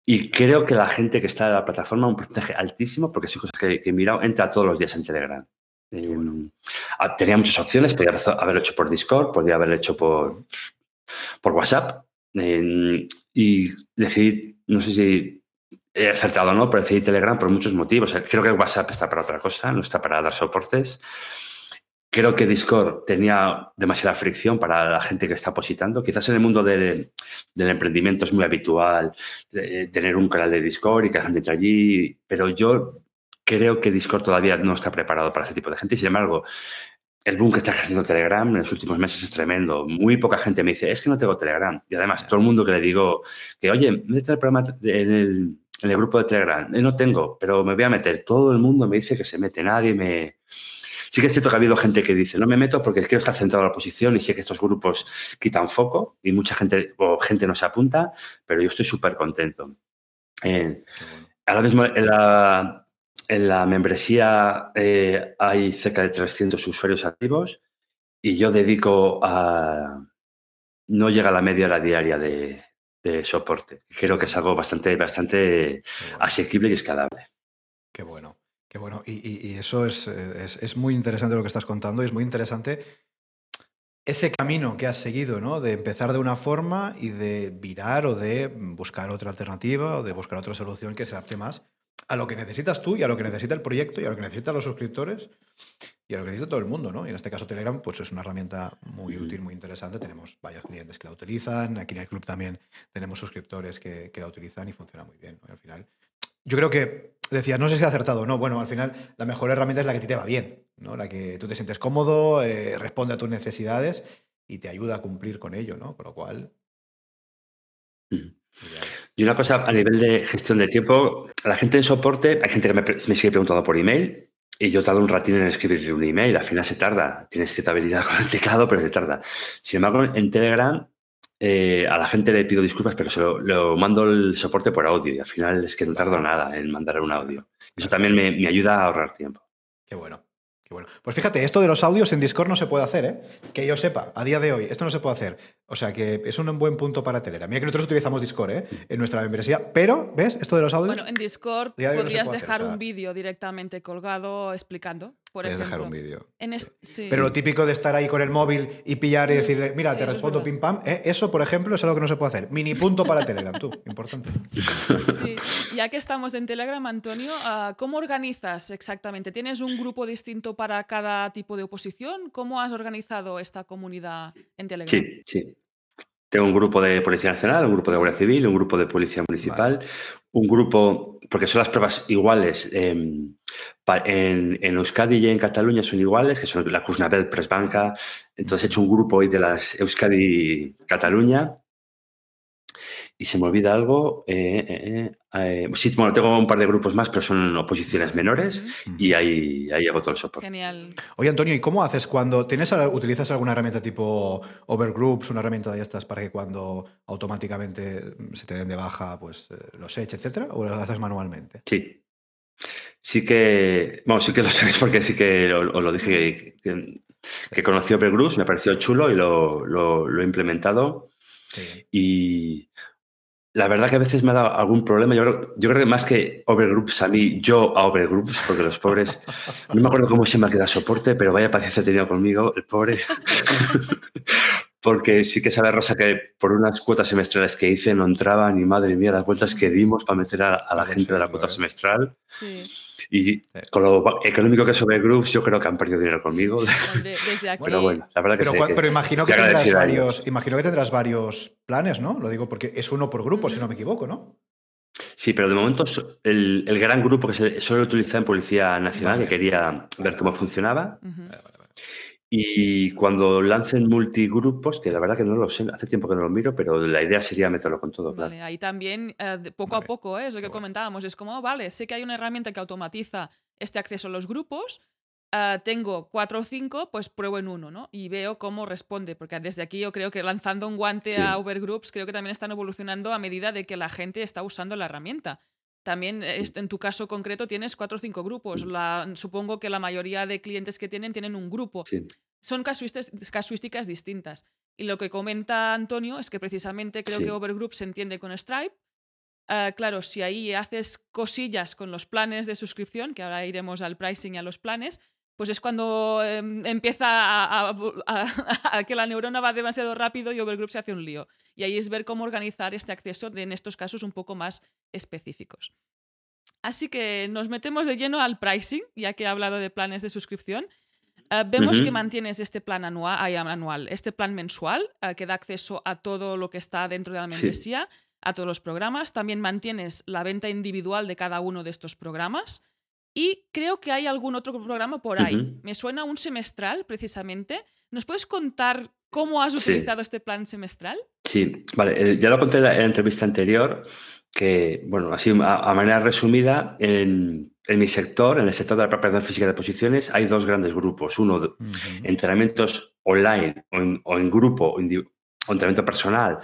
Y creo que la gente que está en la plataforma, un porcentaje altísimo, porque son cosas que, que he mirado, entra todos los días en Telegram. Em, ah, tenía muchas opciones, podía haberlo hecho por Discord, podía haberlo hecho por, por WhatsApp. Em, y decidí, no sé si he acertado o no, pero decidí Telegram por muchos motivos. Creo que WhatsApp está para otra cosa, no está para dar soportes. Creo que Discord tenía demasiada fricción para la gente que está positando. Quizás en el mundo del emprendimiento es muy habitual tener un canal de Discord y que la gente entre allí, pero yo creo que Discord todavía no está preparado para ese tipo de gente. Y sin embargo, el boom que está ejerciendo Telegram en los últimos meses es tremendo. Muy poca gente me dice, es que no tengo Telegram. Y además, todo el mundo que le digo que, oye, métete el programa en el, en el grupo de Telegram. Eh, no tengo, pero me voy a meter. Todo el mundo me dice que se mete. Nadie me... Sí que es cierto que ha habido gente que dice, no me meto porque quiero estar centrado en la posición y sé que estos grupos quitan foco y mucha gente o gente no se apunta, pero yo estoy súper contento. Eh, ahora mismo la, en la membresía eh, hay cerca de 300 usuarios activos y yo dedico a... No llega a la media hora diaria de, soporte. Creo que es algo bastante, bastante asequible y escalable. Qué bueno, qué bueno. Y, eso es, es, muy interesante lo que estás contando y es muy interesante ese camino que has seguido, ¿no? De empezar de una forma y de virar o de buscar otra alternativa o de buscar otra solución que se adapte más a lo que necesitas tú y a lo que necesita el proyecto y a lo que necesitan los suscriptores y a lo que necesita todo el mundo, ¿no? Y en este caso Telegram, pues es una herramienta muy útil, muy interesante. Tenemos varios clientes que la utilizan. Aquí en el club también tenemos suscriptores que, la utilizan y funciona muy bien. Al final, yo creo que decías, no sé si he acertado o no. Bueno, al final la mejor herramienta es la que a ti te va bien, ¿no? La que tú te sientes cómodo, eh, responde a tus necesidades y te ayuda a cumplir con ello, ¿no? Con lo cual. Y una cosa a nivel de gestión de tiempo, la gente en soporte, hay gente que me, sigue preguntando por email y yo tardo un ratín en escribir un email, al final se tarda, tienes cierta habilidad con el teclado, pero se tarda. Sin embargo, en Telegram eh, a la gente le pido disculpas, pero se lo, mando el soporte por audio y al final es que no tardo nada en mandar un audio. Eso también me, me ayuda a ahorrar tiempo. Qué bueno. Bueno, pues fíjate, esto de los audios en Discord no se puede hacer, ¿eh? Que yo sepa, a día de hoy, esto no se puede hacer. O sea que es un buen punto para Telera. Mira que nosotros utilizamos Discord, ¿eh? En nuestra membresía, pero, ¿ves? Esto de los audios. Bueno, en Discord podrías dejar un vídeo directamente colgado explicando. Por Puedes ejemplo. dejar un vídeo. Sí. Pero lo típico de estar ahí con el móvil y pillar y decirle, mira, Sí, te respondo pim pam, ¿eh? eso, por ejemplo, es algo que no se puede hacer. Mini punto para Telegram, tú, importante. Sí, ya que estamos en Telegram, Antonio, ah, ¿cómo organizas exactamente? ¿Tienes un grupo distinto para cada tipo de oposición? ¿Cómo has organizado esta comunidad en Telegram? Sí, sí. Tengo un grupo de Policía Nacional, un grupo de Guardia Civil, un grupo de Policía Municipal, un grupo, porque son las pruebas iguales em, en, en Euskadi y en Cataluña son iguales, que son la Cusnabel Presbanca. Entonces he hecho un grupo hoy de las Euskadi Cataluña. Y se me olvida algo. eh, eh, eh, eh, sí, bueno, tengo un par de grupos más, pero son oposiciones menores. Y ahí, ahí hago todo el soporte. Genial. Oye, Antonio, ¿y cómo haces cuando tienes utilizas alguna herramienta tipo Overgroups, una herramienta de estas para que cuando automáticamente se te den de baja, pues los eches, etcétera, o lo haces manualmente? Sí. Sí que, bueno, sí que lo sabéis porque sí que os lo dije que, que conocí Overgroups, me pareció chulo y lo, lo- lo he implementado. Sí. Y la verdad que a veces me ha dado algún problema. Yo creo, yo creo que más que Overgroups a mí, yo a Overgroups, porque los pobres, no me acuerdo cómo se me ha quedado soporte, pero vaya paciencia tenía conmigo, el pobre. Porque sí que sabe Rosa que por unas cuotas semestrales que hice no entraba ni madre mía las vueltas que dimos para meter a, a la gente de la cuota semestral. Sí. Y con lo económico que es Overgroups, yo creo que han perdido dinero conmigo. Desde aquí. Pero bueno, la verdad que Pero, que pero imagino que tendrás varios, imagino que tendrás varios planes, ¿no? Lo digo porque es uno por grupo, si no me equivoco, ¿no? Sí, pero de momento el, el gran grupo que se suele utilizar en Policía Nacional, Vale. que quería ver cómo funcionaba. Y cuando lancen multigrupos, que la verdad que no lo sé, hace tiempo que no lo miro, pero la idea sería meterlo con todo, claro. Vale, ahí también, eh, poco a poco, ¿eh? es lo que comentábamos. Es como, oh, vale, sé que hay una herramienta que automatiza este acceso a los grupos. ah, tengo cuatro o cinco, pues pruebo en uno, ¿no? Y veo cómo responde. Porque desde aquí yo creo que lanzando un guante Sí. a Overgroups, creo que también están evolucionando a medida de que la gente está usando la herramienta. También eh, est- en tu caso concreto tienes cuatro o cinco grupos. La, supongo que la mayoría de clientes que tienen tienen un grupo Sí, son casuísticas, distintas. Y lo que comenta Antonio es que precisamente creo Sí. que Overgroup se entiende con Stripe. Ah, claro, si ahí haces cosillas con los planes de suscripción, que ahora iremos al pricing y a los planes, pues es cuando em, empieza a, a- a- a que la neurona va demasiado rápido y Overgroup se hace un lío. Y ahí es ver cómo organizar este acceso de- en estos casos un poco más específicos. Así que nos metemos de lleno al pricing, ya que he hablado de planes de suscripción. Ah, vemos que mantienes este plan anual, ay, anual, este plan mensual, ah, que da acceso a todo lo que está dentro de la Sí. membresía, a todos los programas. También mantienes la venta individual de cada uno de estos programas. Y creo que hay algún otro programa por ahí. Me suena un semestral, precisamente. ¿Nos puedes contar cómo has Sí. utilizado este plan semestral? Sí, vale. eh, Ya lo conté en la, en la entrevista anterior, que, bueno, así a, a manera resumida, en, en mi sector, en el sector de la preparación física de posiciones, hay dos grandes grupos. Uno, entrenamientos online o en, o en grupo o entrenamiento personal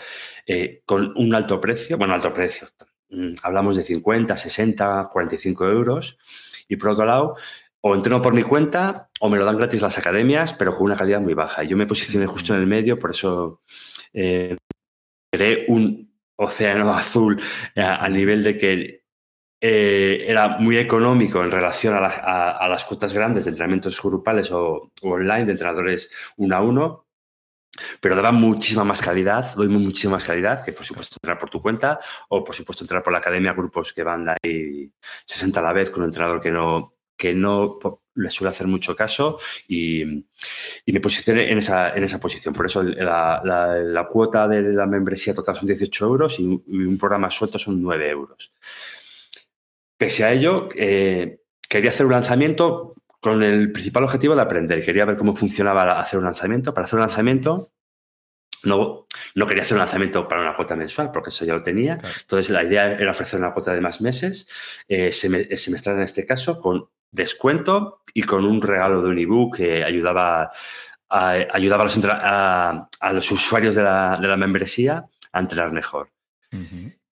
eh, con un alto precio, bueno, alto precio, mm, hablamos de 50, 60, 45 euros. Y por otro lado, o entreno por mi cuenta o me lo dan gratis las academias, pero con una calidad muy baja. Yo me posicioné justo en el medio, por eso eh, creé un océano azul a, a nivel de que eh, era muy económico en relación a, a- las cuotas grandes de entrenamientos grupales o online de entrenadores uno a uno, pero daba muchísima más calidad, doy muchísima más calidad que por supuesto entrar por tu cuenta o por supuesto entrar por la academia, grupos que van ahí 60 a la vez con un entrenador que no, que no le suele hacer mucho caso y, me posicioné en esa, en esa posición. Por eso la, cuota de la membresía total son 18 euros y, un- y un programa suelto son 9 euros. Pese a ello, eh, quería hacer un lanzamiento con el principal objetivo de aprender. Quería ver cómo funcionaba hacer un lanzamiento. Para hacer un lanzamiento, no, no quería hacer un lanzamiento para una cuota mensual, porque eso ya lo tenía. Claro. Entonces, la idea era ofrecer una cuota de más meses, eh, eh, semestral en este caso, con descuento y con un regalo de un ebook que ayudaba a, ayudaba a, los, a- a los usuarios de la, de la membresía a entrenar mejor.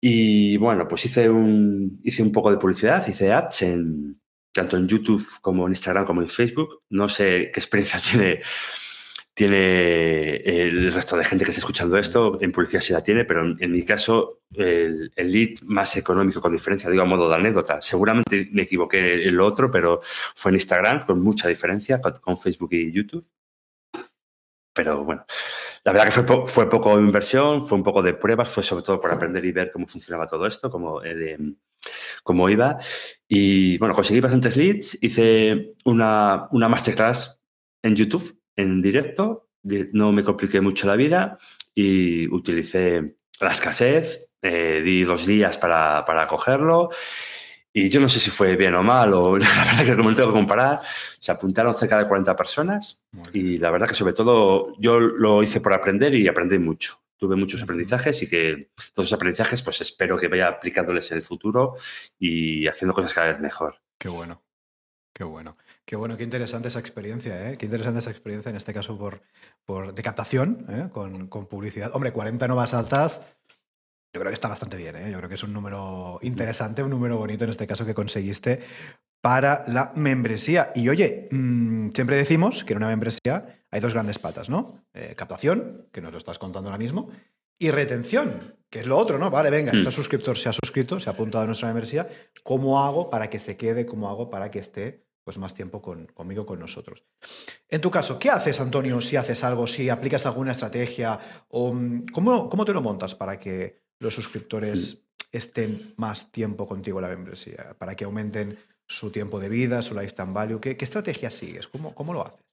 Y bueno, pues hice un, hice un poco de publicidad, hice ads en, tanto en YouTube como en Instagram como en Facebook. No sé qué experiencia tiene, tiene el resto de gente que está escuchando esto, en publicidad sí la tiene, pero en, mi caso el, lead más económico con diferencia, digo a modo de anécdota. Seguramente me equivoqué en lo otro, pero fue en Instagram con mucha diferencia con, Facebook y YouTube. Pero bueno, la verdad que fue, fue poco inversión, fue un poco de pruebas, fue sobre todo por aprender y ver cómo funcionaba todo esto, cómo, eh, cómo iba. Y bueno, conseguí bastantes leads, hice una, una masterclass en YouTube en directo, no me compliqué mucho la vida y utilicé la escasez, eh, di dos días para, para, cogerlo y yo no sé si fue bien o mal, o la verdad que como tengo que comparar, se apuntaron cerca de 40 personas y la verdad que sobre todo yo lo hice por aprender y aprendí mucho. Tuve muchos aprendizajes y que todos esos aprendizajes pues espero que vaya aplicándoles en el futuro y haciendo cosas cada vez mejor. Qué bueno, qué bueno. Qué bueno, qué interesante esa experiencia, ¿eh? Qué interesante esa experiencia, en este caso por, por de captación, ¿eh? con, con, publicidad. Hombre, 40 nuevas altas, yo creo que está bastante bien, ¿eh? Yo creo que es un número interesante, un número bonito en este caso que conseguiste para la membresía. Y oye, mmm, siempre decimos que en una membresía hay dos grandes patas, ¿no? Eh, captación, que nos lo estás contando ahora mismo, y retención, que es lo otro, ¿no? Vale, venga, este suscriptor se ha suscrito, se ha apuntado a nuestra membresía. ¿Cómo hago para que se quede? ¿Cómo hago para que esté pues más tiempo con, conmigo, con nosotros. En tu caso, ¿qué haces, Antonio, si haces algo, si aplicas alguna estrategia? O, mm, ¿cómo, ¿Cómo te lo montas para que los suscriptores estén más tiempo contigo en la membresía? Para que aumenten su tiempo de vida, su lifetime value. ¿Qué, qué estrategia sigues? ¿Cómo, ¿Cómo lo haces?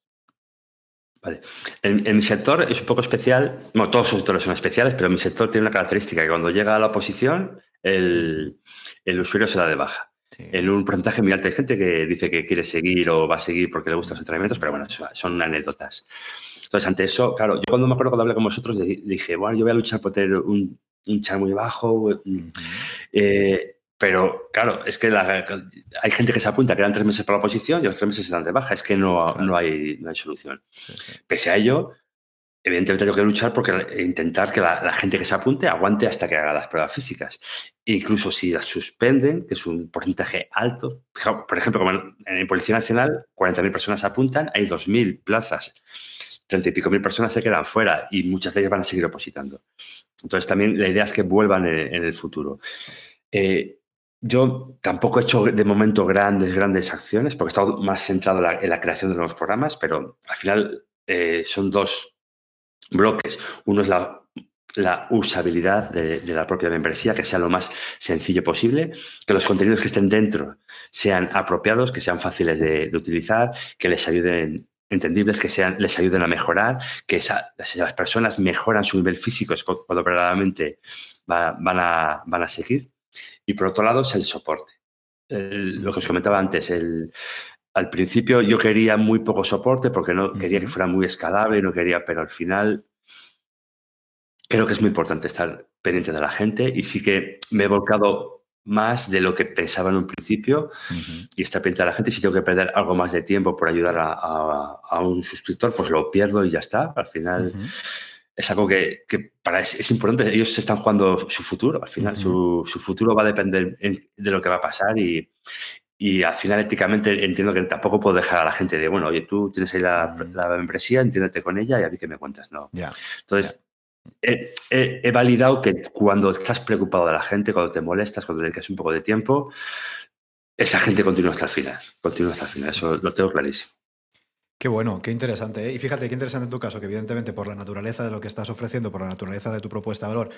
Vale. En, en, mi sector es un poco especial, bueno, todos los sectores son especiales, pero mi sector tiene una característica que cuando llega a la oposición, el, el usuario se da de baja en un porcentaje muy alto de gente que dice que quiere seguir o va a seguir porque le gustan los entrenamientos, pero bueno, son anécdotas. Entonces, ante eso, claro, yo cuando me acuerdo cuando hablé con vosotros, dije, bueno, yo voy a luchar por tener un, un char muy bajo, eh, pero claro, es que hay gente que se apunta, quedan tres meses para la oposición y los tres meses se dan de baja, es que no, no, hay, no hay solución. Pese a ello, evidentemente tengo que luchar porque intentar que la, gente que se apunte aguante hasta que haga las pruebas físicas. incluso si las suspenden, que es un porcentaje alto, por ejemplo, como en, Policía Nacional, 40.000 personas se apuntan, hay 2.000 plazas, 30 y pico mil personas se quedan fuera y muchas de ellas van a seguir opositando. Entonces también la idea es que vuelvan en, el futuro. Eh, yo tampoco he hecho de momento grandes, grandes acciones, porque he estado más centrado en la, creación de nuevos programas, pero al final eh, son dos bloques. Uno es la, usabilidad de, la propia membresía, que sea lo más sencillo posible, que los contenidos que estén dentro sean apropiados, que sean fáciles de, utilizar, que les ayuden entendibles, que sean, les ayuden a mejorar, que si las personas mejoran su nivel físico, es cuando verdaderamente van, a, van a seguir. Y por otro lado es el soporte. lo que os comentaba antes, el, al principio yo quería muy poco soporte porque no quería que fuera muy escalable, no quería, pero al final creo que es muy importante estar pendiente de la gente y sí que me he volcado más de lo que pensaba en un principio y estar pendiente de la gente. Si tengo que perder algo más de tiempo por ayudar a, un suscriptor, pues lo pierdo y ya está. Al final es algo que, para es, importante. Ellos se están jugando su futuro. Al final su, su, futuro va a depender de lo que va a pasar y, y al final, éticamente, entiendo que tampoco puedo dejar a la gente de, bueno, oye, tú tienes ahí la, la membresía, entiéndete con ella y a mí que me cuentas, ¿no? Entonces, He, validado que cuando estás preocupado de la gente, cuando te molestas, cuando le dedicas un poco de tiempo, esa gente continúa hasta el final. Continúa hasta el final. Eso lo tengo clarísimo. Qué bueno, qué interesante. ¿eh? Y fíjate, qué interesante en tu caso, que evidentemente por la naturaleza de lo que estás ofreciendo, por la naturaleza de tu propuesta de valor,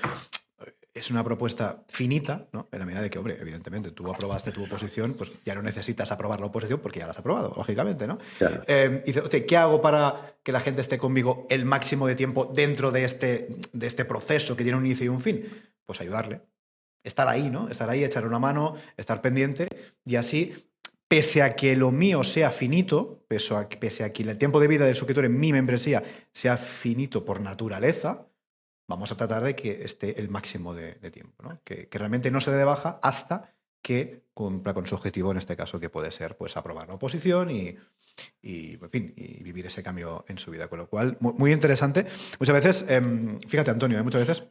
es una propuesta finita, ¿no? En la medida de que, hombre, evidentemente, tú aprobaste tu oposición, pues ya no necesitas aprobar la oposición porque ya la has aprobado, lógicamente, ¿no? Eh, y dice, ¿qué hago para que la gente esté conmigo el máximo de tiempo dentro de este, de este proceso que tiene un inicio y un fin? Pues ayudarle. Estar ahí, ¿no? Estar ahí, echarle una mano, estar pendiente y así pese a que lo mío sea finito, pese a, que el tiempo de vida del suscriptor en mi membresía sea finito por naturaleza, vamos a tratar de que esté el máximo de, tiempo, ¿no? que, realmente no se dé de baja hasta que cumpla con su objetivo, en este caso, que puede ser pues, aprobar la oposición y, vivir ese cambio en su vida. Con lo cual, muy, interesante. Muchas veces, em, fíjate, Antonio, ¿eh? muchas veces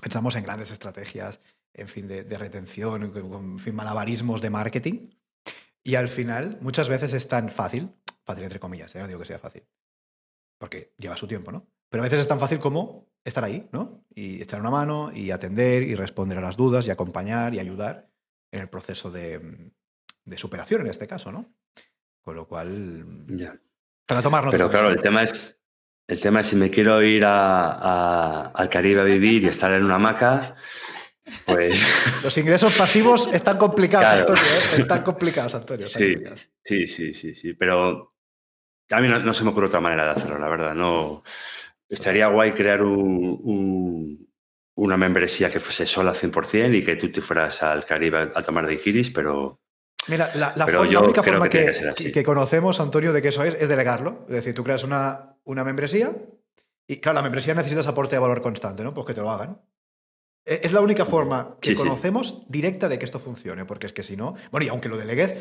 pensamos en grandes estrategias, en fin, de, retención, en fin, malabarismos de marketing. Y al final, muchas veces es tan fácil, fácil entre comillas, ¿eh? no digo que sea fácil, porque lleva su tiempo, ¿no? Pero a veces es tan fácil como estar ahí, ¿no? Y echar una mano y atender y responder a las dudas y acompañar y ayudar en el proceso de, de superación en este caso, ¿no? Con lo cual, Ya. para tomarnos. Pero claro, el tema es, el tema es si me quiero ir a- a- al Caribe a vivir y estar en una hamaca, pues Los ingresos pasivos están complicados, Claro. Antonio. ¿eh? Están complicados, Antonio. están Sí. complicados. sí, sí, sí, sí. Pero a mí no, no se me ocurre otra manera de hacerlo, la verdad. No estaría guay crear un- un- una membresía que fuese sola al 100% y que tú te fueras al Caribe a tomar de Iquiris, pero Mira, la, la forma- la única forma que que, que- que conocemos, Antonio, de que eso es, es delegarlo. Es decir, tú creas una, una membresía y, claro, la membresía necesitas aporte de valor constante, ¿no? Pues que te lo hagan. E- Es la única forma que Sí, sí. conocemos directa de que esto funcione, porque es que si no, bueno, y aunque lo delegues,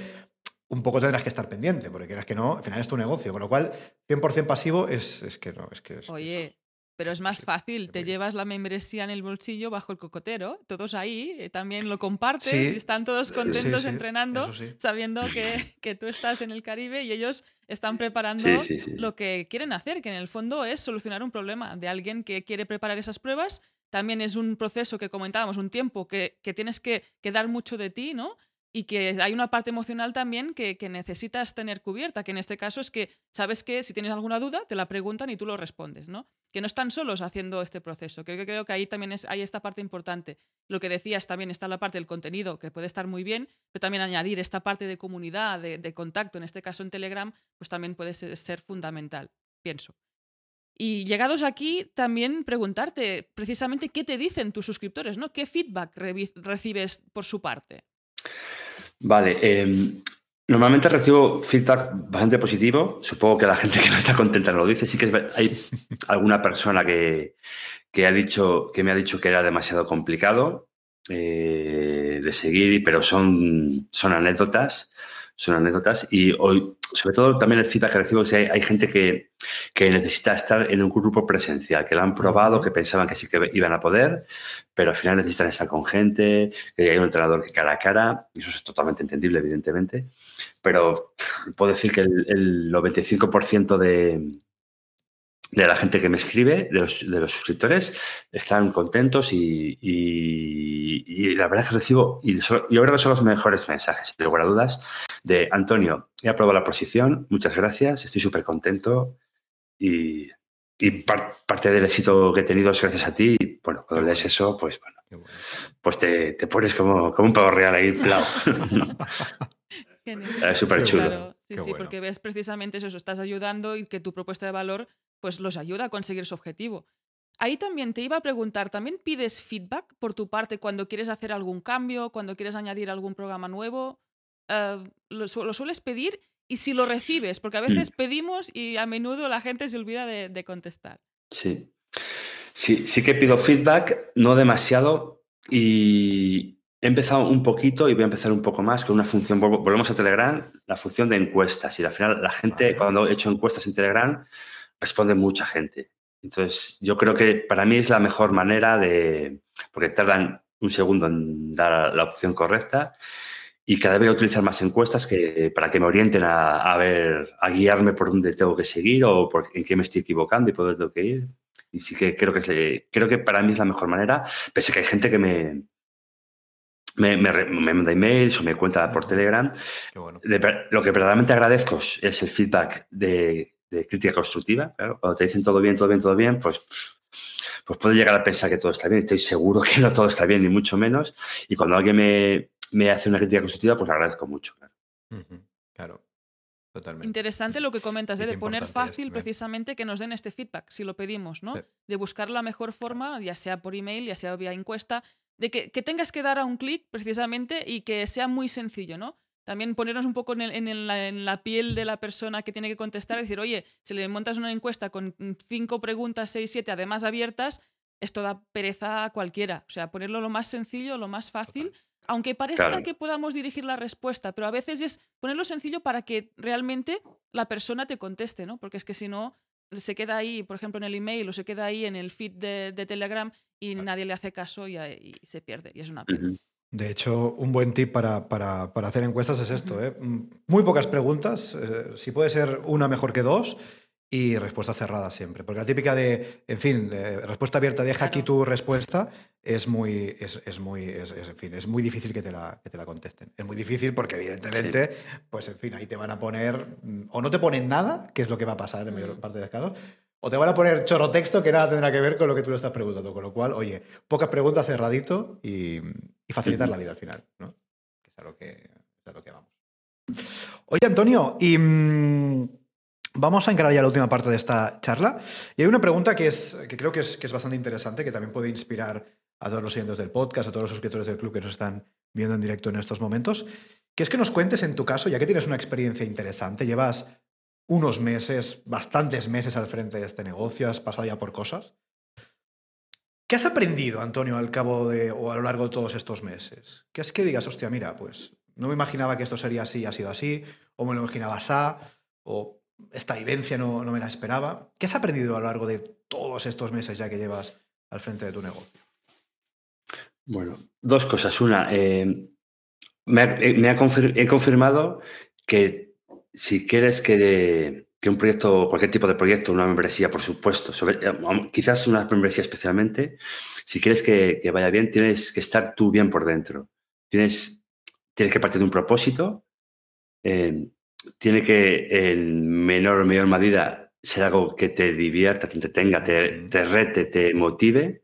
un poco tendrás que estar pendiente, porque quieras que no, al final es tu negocio, con lo cual 100% pasivo es, es que no, es que es- Oye, pero es más fácil, te llevas la membresía en el bolsillo bajo el cocotero, todos ahí, eh, también lo compartes Sí. y están todos contentos sí, entrenando, sabiendo que, que tú estás en el Caribe y ellos están preparando lo que quieren hacer, que en el fondo es solucionar un problema de alguien que quiere preparar esas pruebas. También es un proceso que comentábamos, un tiempo que, que tienes que, que dar mucho de ti, ¿no? Y que hay una parte emocional también que, que necesitas tener cubierta, que en este caso es que sabes que si tienes alguna duda, te la preguntan y tú lo respondes, ¿no? Que no están solos haciendo este proceso. Que creo que ahí también es, hay esta parte importante. Lo que decías también está la parte del contenido, que puede estar muy bien, pero también añadir esta parte de comunidad, de, de contacto, en este caso en Telegram, pues también puede ser, ser fundamental, pienso. Y llegados aquí, también preguntarte precisamente qué te dicen tus suscriptores, ¿no? ¿Qué feedback recibes por su parte? Vale, em, normalmente recibo feedback bastante positivo. Supongo que la gente que no está contenta no lo dice. Sí que hay alguna persona que, que ha dicho, que me ha dicho que era demasiado complicado eh, de seguir, pero son, son anécdotas. Son anécdotas. Y hoy, sobre todo, también el feedback que recibo es que hay, hay gente que, que necesita estar en un grupo presencial, que lo han probado, que pensaban que sí que iban a poder, pero al final necesitan estar con gente, que hay un entrenador que cara a cara, y eso es totalmente entendible, evidentemente, pero puedo decir que el, el 95% de, de la gente que me escribe, de los, de los suscriptores, están contentos y, y- y la verdad es que recibo, y yo creo que son los mejores mensajes, sin lugar a dudas, de Antonio, he aprobado la posición, muchas gracias, estoy súper contento y, y par- parte del éxito que he tenido es gracias a ti. Y bueno, cuando lees eso, pues bueno, pues te, te pones como, como un pavo real ahí. Genial. es súper chulo. Claro, sí, Qué sí, bueno. porque ves precisamente eso, estás ayudando y que tu propuesta de valor pues los ayuda a conseguir su objetivo. Ahí también te iba a preguntar, ¿también pides feedback por tu parte cuando quieres hacer algún cambio, cuando quieres añadir algún programa nuevo? Eh, ¿lo, lo sueles pedir? Y si lo recibes, porque a veces pedimos y a menudo la gente se olvida de, de contestar. Sí. sí. Sí que pido feedback, no demasiado, y he empezado un poquito y voy a empezar un poco más con una función, vol- volvemos a Telegram, la función de encuestas. Y al final la gente, cuando he hecho encuestas en Telegram, responde mucha gente. Entonces, yo creo que para mí es la mejor manera de, porque tardan un segundo en dar la opción correcta y cada vez voy a utilizar más encuestas que, para que me orienten a, a ver, a guiarme por dónde tengo que seguir o por, en qué me estoy equivocando y por dónde tengo que ir. Y sí que creo que, es, creo que para mí es la mejor manera, pese a que hay gente que me, me, me me manda emails o me cuenta por Telegram. Bueno. De lo que verdaderamente agradezco es el feedback de, de crítica constructiva. Claro, cuando te dicen todo bien, todo bien, todo bien, pues, pues puedo llegar a pensar que todo está bien. Estoy seguro que no todo está bien, ni mucho menos. Y cuando alguien me, me hace una crítica constructiva, pues le agradezco mucho. claro. Totalmente. Interesante lo que comentas, ¿eh? de poner es fácil precisamente que nos den este feedback, si lo pedimos, ¿no? Sí. De buscar la mejor forma, ya sea por email, ya sea vía encuesta, de que, que tengas que dar a un clic precisamente y que sea muy sencillo, ¿no? También ponernos un poco en, el- en el- la, en la piel de la persona que tiene que contestar y decir, oye, si le montas una encuesta con cinco preguntas, seis, siete, además abiertas, esto da pereza a cualquiera. O sea, ponerlo lo más sencillo, lo más fácil, aunque parezca Claro. que podamos dirigir la respuesta, pero a veces es ponerlo sencillo para que realmente la persona te conteste, ¿no? Porque es que si no, se queda ahí, por ejemplo, en el email o se queda ahí en el feed de, de Telegram y nadie le hace caso y, y se pierde. Y es una pena. De hecho, un buen tip para, para- para hacer encuestas es esto. ¿eh? Mm, Muy pocas preguntas, eh, si puede ser una mejor que dos, y respuesta cerrada siempre. Porque la típica de, en fin, respuesta abierta, deja aquí tu respuesta, es muy, es, muy, en fin, es muy difícil que te, la, que te la contesten. Es muy difícil porque, evidentemente, pues en fin, ahí te van a poner, mm, o no te ponen nada, que es lo que va a pasar en mayor mm. parte de los casos, o te van a poner chorro texto que nada tendrá que ver con lo que tú le estás preguntando. Con lo cual, oye, pocas preguntas cerradito y, facilitar la vida al final, ¿no? Que es a lo que, es lo que vamos. Oye, Antonio, y. Mm, Vamos a encarar ya la última parte de esta charla. Y hay una pregunta que, es, que creo que es, que es bastante interesante, que también puede inspirar a todos los oyentes del podcast, a todos los suscriptores del club que nos están viendo en directo en estos momentos, que es que nos cuentes en tu caso, ya que tienes una experiencia interesante, llevas unos meses, bastantes meses al frente de este negocio, has pasado ya por cosas. ¿Qué has aprendido, Antonio, al cabo de o a lo largo de todos estos meses? ¿Qué es que digas, hostia, mira, pues no me imaginaba que esto sería así, ha sido así, o me lo imaginaba así, o esta vivencia no, me la esperaba. ¿Qué has aprendido a lo largo de todos estos meses ya que llevas al frente de tu negocio? Bueno, dos cosas. Una, eh, me, he confirmado que si quieres que, un proyecto, cualquier tipo de proyecto, una membresía, por supuesto, eh, quizás una membresía especialmente, si quieres que, vaya bien, tienes que estar tú bien por dentro. Tienes, tienes que partir de un propósito. Eh, tiene que en menor o mayor medida ser algo que te divierta, te entretenga, te, rete, te motive.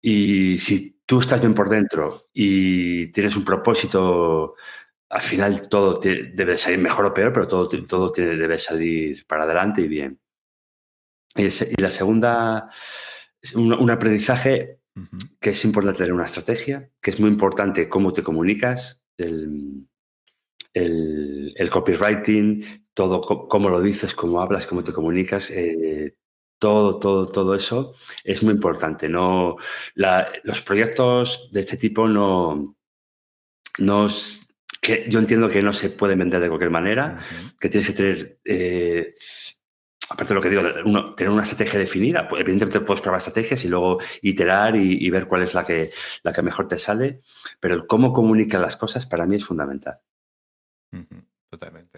Y si tú estás bien por dentro y tienes un propósito, al final todo debe salir mejor o peor, pero todo, todo debe salir para adelante y bien. Y, la segunda, un, un aprendizaje que es importante tener una estrategia, que es muy importante cómo te comunicas. El, el, copywriting, todo, cómo lo dices, cómo hablas, cómo te comunicas, eh, todo, todo, todo eso es muy importante. No, los proyectos de este tipo no, no que yo entiendo que no se pueden vender de cualquier manera, que tienes que tener, eh, aparte de lo que digo, tener una estrategia definida. Pues, evidentemente puedes probar estrategias y luego iterar y, ver cuál es la que, la que mejor te sale, pero el cómo comunica las cosas para mí es fundamental. Totalmente.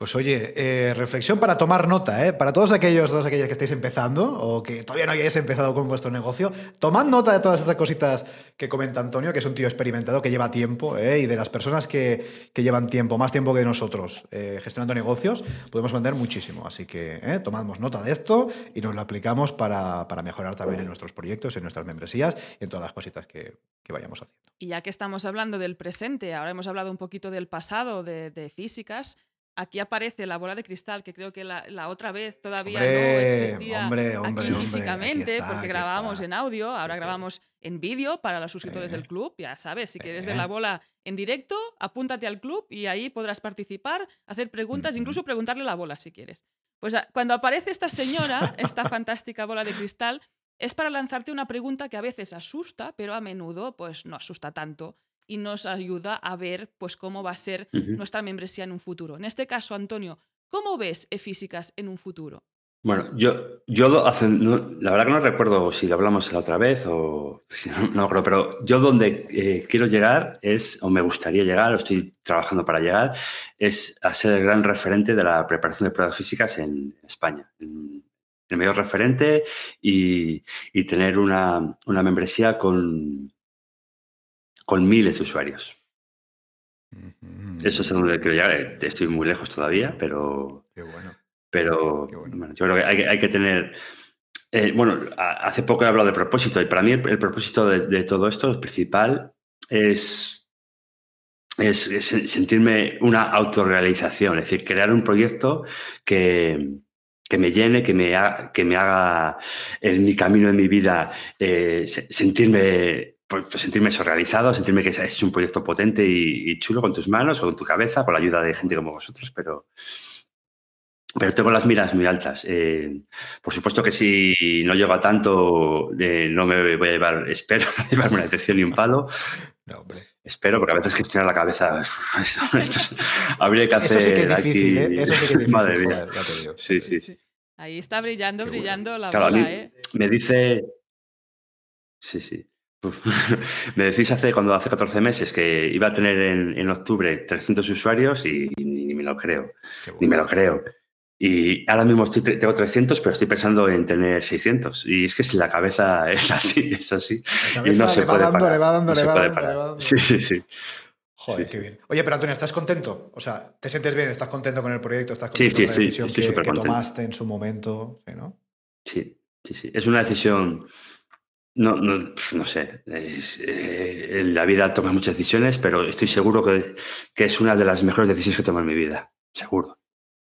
Pues oye, eh, reflexión para tomar nota, ¿eh? Para todos aquellos, todas aquellas que estáis empezando o que todavía no hayáis empezado con vuestro negocio, tomad nota de todas estas cositas que comenta Antonio, que es un tío experimentado, que lleva tiempo, ¿eh? y de las personas que, llevan tiempo, más tiempo que nosotros, eh, gestionando negocios, podemos vender muchísimo. Así que ¿eh? tomadnos nota de esto y nos lo aplicamos para, mejorar también en nuestros proyectos, en nuestras membresías y en todas las cositas que, vayamos haciendo. Y ya que estamos hablando del presente, ahora hemos hablado un poquito del pasado, de, de físicas. Aquí aparece la bola de cristal, que creo que la, otra vez todavía no existía aquí físicamente, porque grabábamos en audio, ahora grabamos en vídeo para los suscriptores del club. Ya sabes, si quieres ver la bola en directo, apúntate al club y ahí podrás participar, hacer preguntas, incluso preguntarle la bola si quieres. Pues ah, cuando aparece esta señora, esta fantástica bola de cristal, es para lanzarte una pregunta que a veces asusta, pero a menudo pues no asusta tanto y nos ayuda a ver pues, cómo va a ser nuestra membresía en un futuro. En este caso, Antonio, ¿cómo ves e-físicas en un futuro? Bueno, yo, yo la verdad que no recuerdo si lo hablamos la otra vez o no, no pero yo donde eh, quiero llegar es, o me gustaría llegar, o estoy trabajando para llegar, es a ser el gran referente de la preparación de pruebas físicas en España. el mayor referente y, tener una, una membresía con, con miles de usuarios. Eso es donde quiero llegar. Estoy muy lejos todavía, pero. Pero bueno. yo creo que hay, que tener. Eh, bueno, hace poco he hablado de propósito y para mí el, propósito de, todo esto, el principal, es, es, sentirme una autorrealización, es decir, crear un proyecto que, que me llene, que me, que me haga en mi camino, en mi vida, eh, sentirme pues, pues, sentirme eso realizado, sentirme que es un proyecto potente y, chulo con tus manos o con tu cabeza, con la ayuda de gente como vosotros, pero, pero tengo las miras muy altas. Eh, por supuesto que si no llego a tanto, eh, no me voy a llevar, espero, no llevarme una decepción ni un palo. Espero, porque a veces gestionar la cabeza, habría que hacer. Eso sí que es difícil, ¿eh? Eso sí que es difícil. Madre mía. sí, sí, Ahí está brillando, brillando la bola, ¿eh? Me dice. Sí, sí. me decís hace, cuando hace 14 meses que iba a tener en, octubre 300 usuarios y, ni, me lo creo. Ni me lo creo. Y ahora mismo estoy, tengo 300, pero estoy pensando en tener 600. Y es que si la cabeza es así, es así. y no se puede parar. Le va dando, le va dando, Sí, sí, sí. Joder, qué bien. Oye, pero Antonio, ¿estás contento? O sea, ¿te sientes bien? ¿Estás contento con el proyecto? ¿Estás contento sí, con la decisión sí, que, que tomaste en su momento? ¿no? Sí, sí, sí. Es una decisión. No, no, no sé. Eh, en la vida tomas muchas decisiones, pero estoy seguro que, que es una de las mejores decisiones que he tomado en mi vida. Seguro.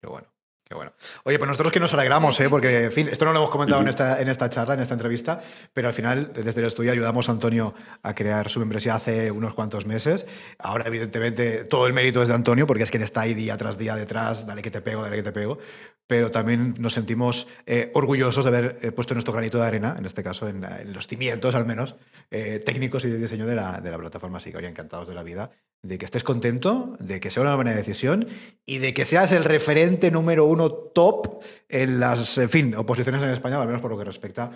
Qué bueno bueno. Oye, pues nosotros que nos alegramos, ¿eh? porque, en fin, esto no lo hemos comentado en, esta, en esta charla, en esta entrevista, pero al final, desde el estudio ayudamos a Antonio a crear su membresía hace unos cuantos meses. Ahora, evidentemente, todo el mérito es de Antonio, porque es quien está ahí día tras día detrás, dale que te pego, dale que te pego. Pero también nos sentimos eh, orgullosos de haber eh, puesto nuestro granito de arena, en este caso en, los cimientos al menos, eh, técnicos y de diseño de la, de la plataforma. Así que, hoy encantados de la vida de que estés contento, de que sea una buena decisión y de que seas el referente número uno top en las, en fin, oposiciones en español, al menos por lo que respecta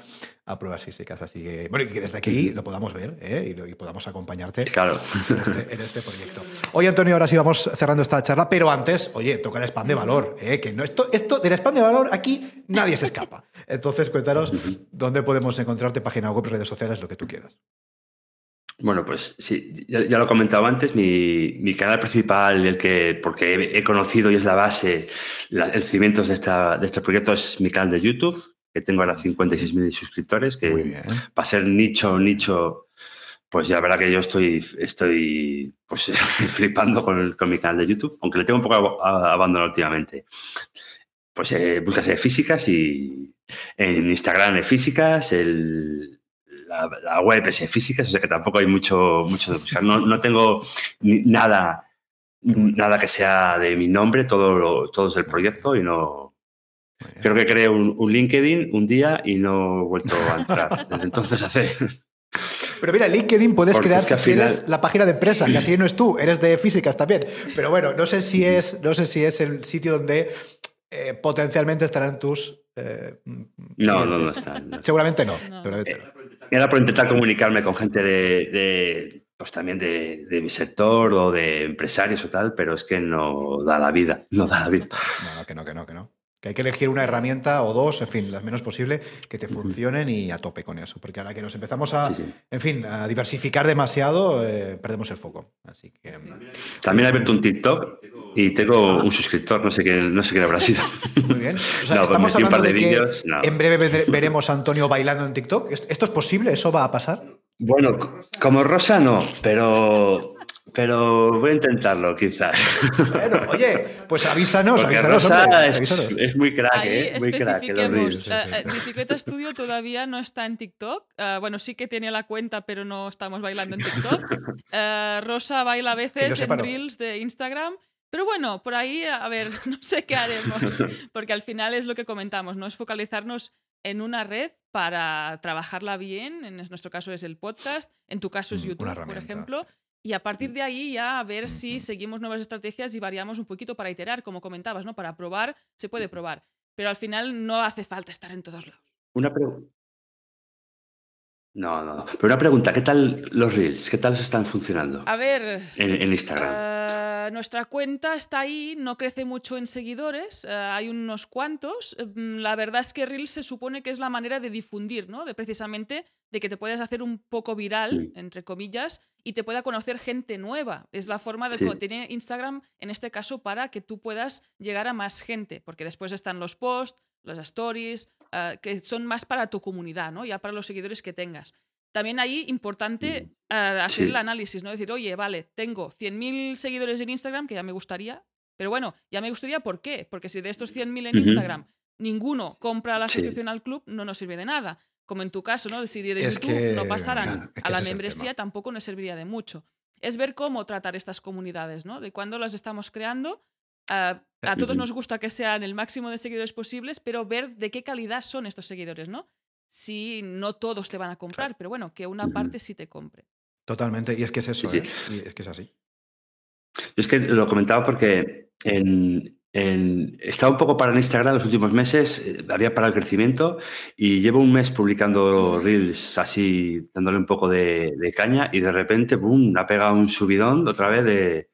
a pruebas físicas. Así que, bueno, y que desde aquí lo podamos ver ¿eh? y, podamos acompañarte claro. este, en, este, proyecto. Oye, Antonio, ahora sí vamos cerrando esta charla, pero antes, oye, toca el spam de valor, ¿eh? que no, esto, esto del spam de valor aquí nadie se escapa. Entonces, cuéntanos dónde podemos encontrarte, página web, redes sociales, lo que tú quieras. Bueno, pues sí, ya, lo he comentado antes, mi, canal principal, el que, porque he, conocido y es la base, el cimiento de, esta, de este proyecto es mi canal de YouTube, que tengo ahora 56.000 suscriptores, que para ser nicho, nicho, pues ya verá que yo estoy, estoy pues, flipando con, con, mi canal de YouTube, aunque le tengo un poco abandonado últimamente. Pues eh, buscas físicas y en Instagram de físicas, el, la, web es física, o sea que tampoco hay mucho, mucho de buscar. No, no tengo nada, nada que sea de mi nombre, todo, todo es del proyecto y no... Creo que creé un, LinkedIn un día y no he vuelto a entrar. Desde entonces hace... Pero mira, LinkedIn puedes crear si final... la página de empresa, que así no es tú, eres de físicas también. Pero bueno, no sé si es, no sé si es el sitio donde eh, potencialmente estarán tus. Eh, no, no, no están. Seguramente no. Seguramente no. Era por intentar comunicarme con gente de, pues también de, mi sector o de empresarios o tal, pero es que no da la vida, no da la vida. No, que no, que no, que no. Que hay que elegir una herramienta o dos, en fin, las menos posible, que te funcionen y a tope con eso. Porque a la que nos empezamos a, en fin, a diversificar demasiado, eh, perdemos el foco. Así que... También he abierto un TikTok y tengo un suscriptor, no sé quién, no sé quién habrá sido. Muy bien. O sea, estamos hablando de, que en breve veremos a Antonio bailando en TikTok. ¿Esto es posible? ¿Eso va a pasar? Bueno, como Rosa no, pero pero voy a intentarlo, quizás. Bueno, oye, pues avísanos, Porque avísanos, Rosa Es, muy crack, ¿eh? Muy crack. Uh, Bicicleta Studio todavía no está en TikTok. Uh, bueno, sí que tiene la cuenta, pero no estamos bailando en TikTok. Uh, Rosa baila a veces en Reels de Instagram. Pero bueno, por ahí, a ver, no sé qué haremos, porque al final es lo que comentamos, ¿no? Es focalizarnos en una red para trabajarla bien, en nuestro caso es el podcast, en tu caso es mm, YouTube, por ejemplo, y a partir de ahí ya a ver si seguimos nuevas estrategias y variamos un poquito para iterar, como comentabas, ¿no? Para probar, se puede probar, pero al final no hace falta estar en todos lados. Una pregunta. No, no, Pero una pregunta, ¿qué tal los Reels? ¿Qué tal se están funcionando? A ver. En, Instagram. Eh, nuestra cuenta está ahí, no crece mucho en seguidores, eh, hay unos cuantos. Mm, la verdad es que Reels se supone que es la manera de difundir, ¿no? De precisamente de que te puedas hacer un poco viral, entre comillas, y te pueda conocer gente nueva. Es la forma de tener Instagram, en este caso, para que tú puedas llegar a más gente, porque después están los posts, las stories, ah, que son más para tu comunidad, ¿no? Ya para los seguidores que tengas. También ahí importante mm. ah, hacer el análisis, ¿no? Decir, oye, vale, tengo 100.000 seguidores en Instagram, que ya me gustaría, pero bueno, ya me gustaría, ¿por qué? Porque si de estos 100.000 en Instagram ninguno compra la suscripción al club, no nos sirve de nada. Como en tu caso, ¿no? Si de YouTube no pasaran a la membresía, tampoco nos serviría de mucho. Es ver cómo tratar estas comunidades, ¿no? De cuándo las estamos creando a todos nos gusta que sean el máximo de seguidores posibles, pero ver de qué calidad son estos seguidores, ¿no? Si no todos te van a comprar, pero bueno, que una parte sí te compre. Totalmente, y es que es eso, ¿eh? es que es así. es que lo comentaba porque en, en, estaba un poco para en Instagram los últimos meses, eh, había para el crecimiento y llevo un mes publicando reels así, dándole un poco de, caña y de repente, ¡boom!, ha pegado un subidón otra vez de...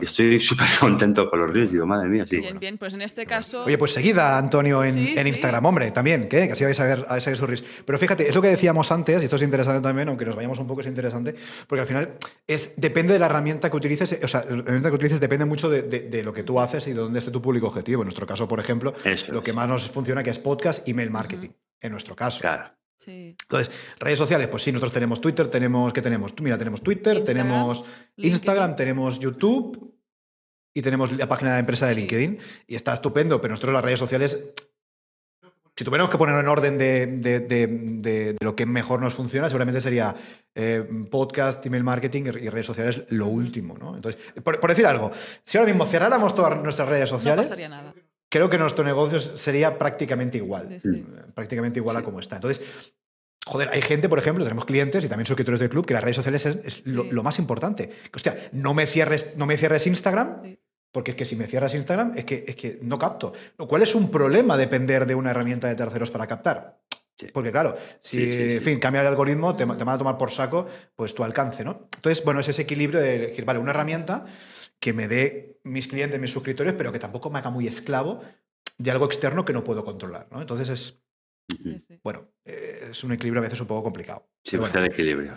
Y estoy súper contento con los reels, digo, madre mía, sí. Bien, bien, pues en este caso... Oye, pues seguida, Antonio, en, Instagram, hombre, también, que, que así vais a ver, a ver sus reels. Pero fíjate, es lo que decíamos antes, y esto es interesante también, aunque nos vayamos un poco, es interesante, porque al final es, depende de la herramienta que utilices, o sea, la herramienta que utilices depende mucho de, de lo que tú haces y de dónde esté tu público objetivo. En nuestro caso, por ejemplo, lo que más nos funciona que es podcast, email marketing, en nuestro caso. Claro. Entonces, redes sociales, pues sí, nosotros tenemos Twitter, tenemos, ¿qué tenemos? Mira, tenemos Twitter, tenemos Instagram, tenemos YouTube y tenemos la página de empresa de LinkedIn. Y está estupendo, pero nosotros las redes sociales, si tuviéramos que ponerlo en orden de, de, lo que mejor nos funciona, seguramente sería eh, podcast, email marketing y redes sociales lo último, ¿no? Entonces, por, decir algo, si ahora mismo cerráramos todas nuestras redes sociales, creo que nuestro negocio sería prácticamente igual, prácticamente igual a como está. Entonces, joder, hay gente, por ejemplo, tenemos clientes y también suscriptores del club que las redes sociales es, lo, más importante. Hostia, no me cierres, no me cierres Instagram. Porque es que si me cierras Instagram, es que, es que no capto. Lo cual es un problema depender de una herramienta de terceros para captar. Porque claro, si en fin, cambia el algoritmo, te, te, van a tomar por saco pues tu alcance, ¿no? Entonces, bueno, es ese equilibrio de decir, vale, una herramienta que me dé mis clientes, mis suscriptores, pero que tampoco me haga muy esclavo de algo externo que no puedo controlar, ¿no? Entonces es, bueno, eh, es un equilibrio a veces un poco complicado. Sí, buscar el equilibrio.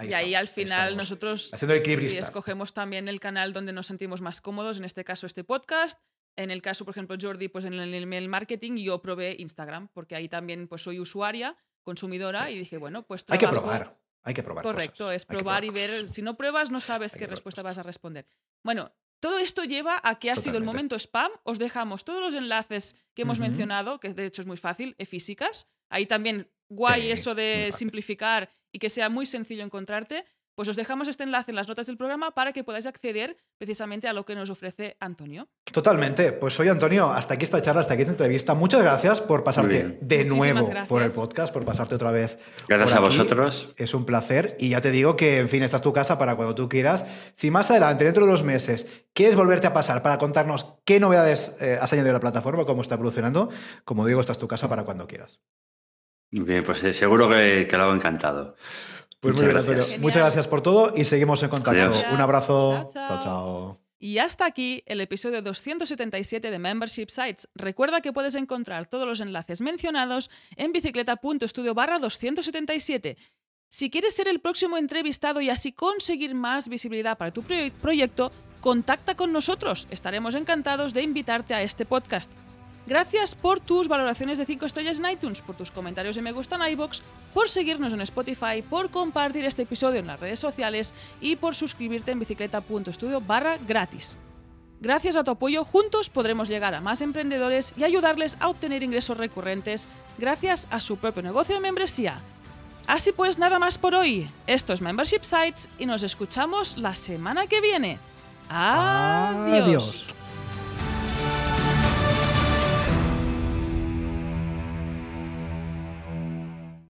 Y ahí al final nosotros Haciendo el sí, escogemos también el canal donde nos sentimos más cómodos, en este caso este podcast, en el caso, por ejemplo, Jordi, pues en el email marketing yo probé Instagram, porque ahí también pues soy usuaria, consumidora, y dije, bueno, pues Hay que probar, hay que probar Correcto, es probar, y ver. Si no pruebas, no sabes qué respuesta vas a responder. Bueno, todo esto lleva a que ha sido el momento spam. Os dejamos todos los enlaces que hemos mencionado, que de hecho es muy fácil, e físicas. Ahí también guay eso de simplificar y que sea muy sencillo encontrarte pues os dejamos este enlace en las notas del programa para que podáis acceder precisamente a lo que nos ofrece Antonio. Totalmente. Pues soy Antonio, hasta aquí esta charla, hasta aquí esta entrevista. Muchas gracias por pasarte de nuevo por el podcast, por pasarte otra vez. Gracias a vosotros. Es un placer. Y ya te digo que, en fin, esta es tu casa para cuando tú quieras. Si más adelante, dentro de dos meses, quieres volverte a pasar para contarnos qué novedades eh, has añadido a la plataforma, cómo está evolucionando, como digo, esta es tu casa para cuando quieras. Bien, pues eh, seguro que, que lo hago encantado. Pues muy bien, Antonio. Muchas gracias por todo y seguimos en contacto. Un abrazo. Chao, chao. Y hasta aquí el episodio 277 de Membership Sites. Recuerda que puedes encontrar todos los enlaces mencionados en bicicleta.studio barra 277. Si quieres ser el próximo entrevistado y así conseguir más visibilidad para tu proyecto, contacta con nosotros. Estaremos encantados de invitarte a este podcast. Gracias por tus valoraciones de 5 estrellas en iTunes, por tus comentarios y me gusta en iBox, por seguirnos en Spotify, por compartir este episodio en las redes sociales y por suscribirte en bicicleta.studio barra gratis. Gracias a tu apoyo, juntos podremos llegar a más emprendedores y ayudarles a obtener ingresos recurrentes gracias a su propio negocio de membresía. Así pues, nada más por hoy. Esto es Membership Sites y nos escuchamos la semana que viene. Adiós.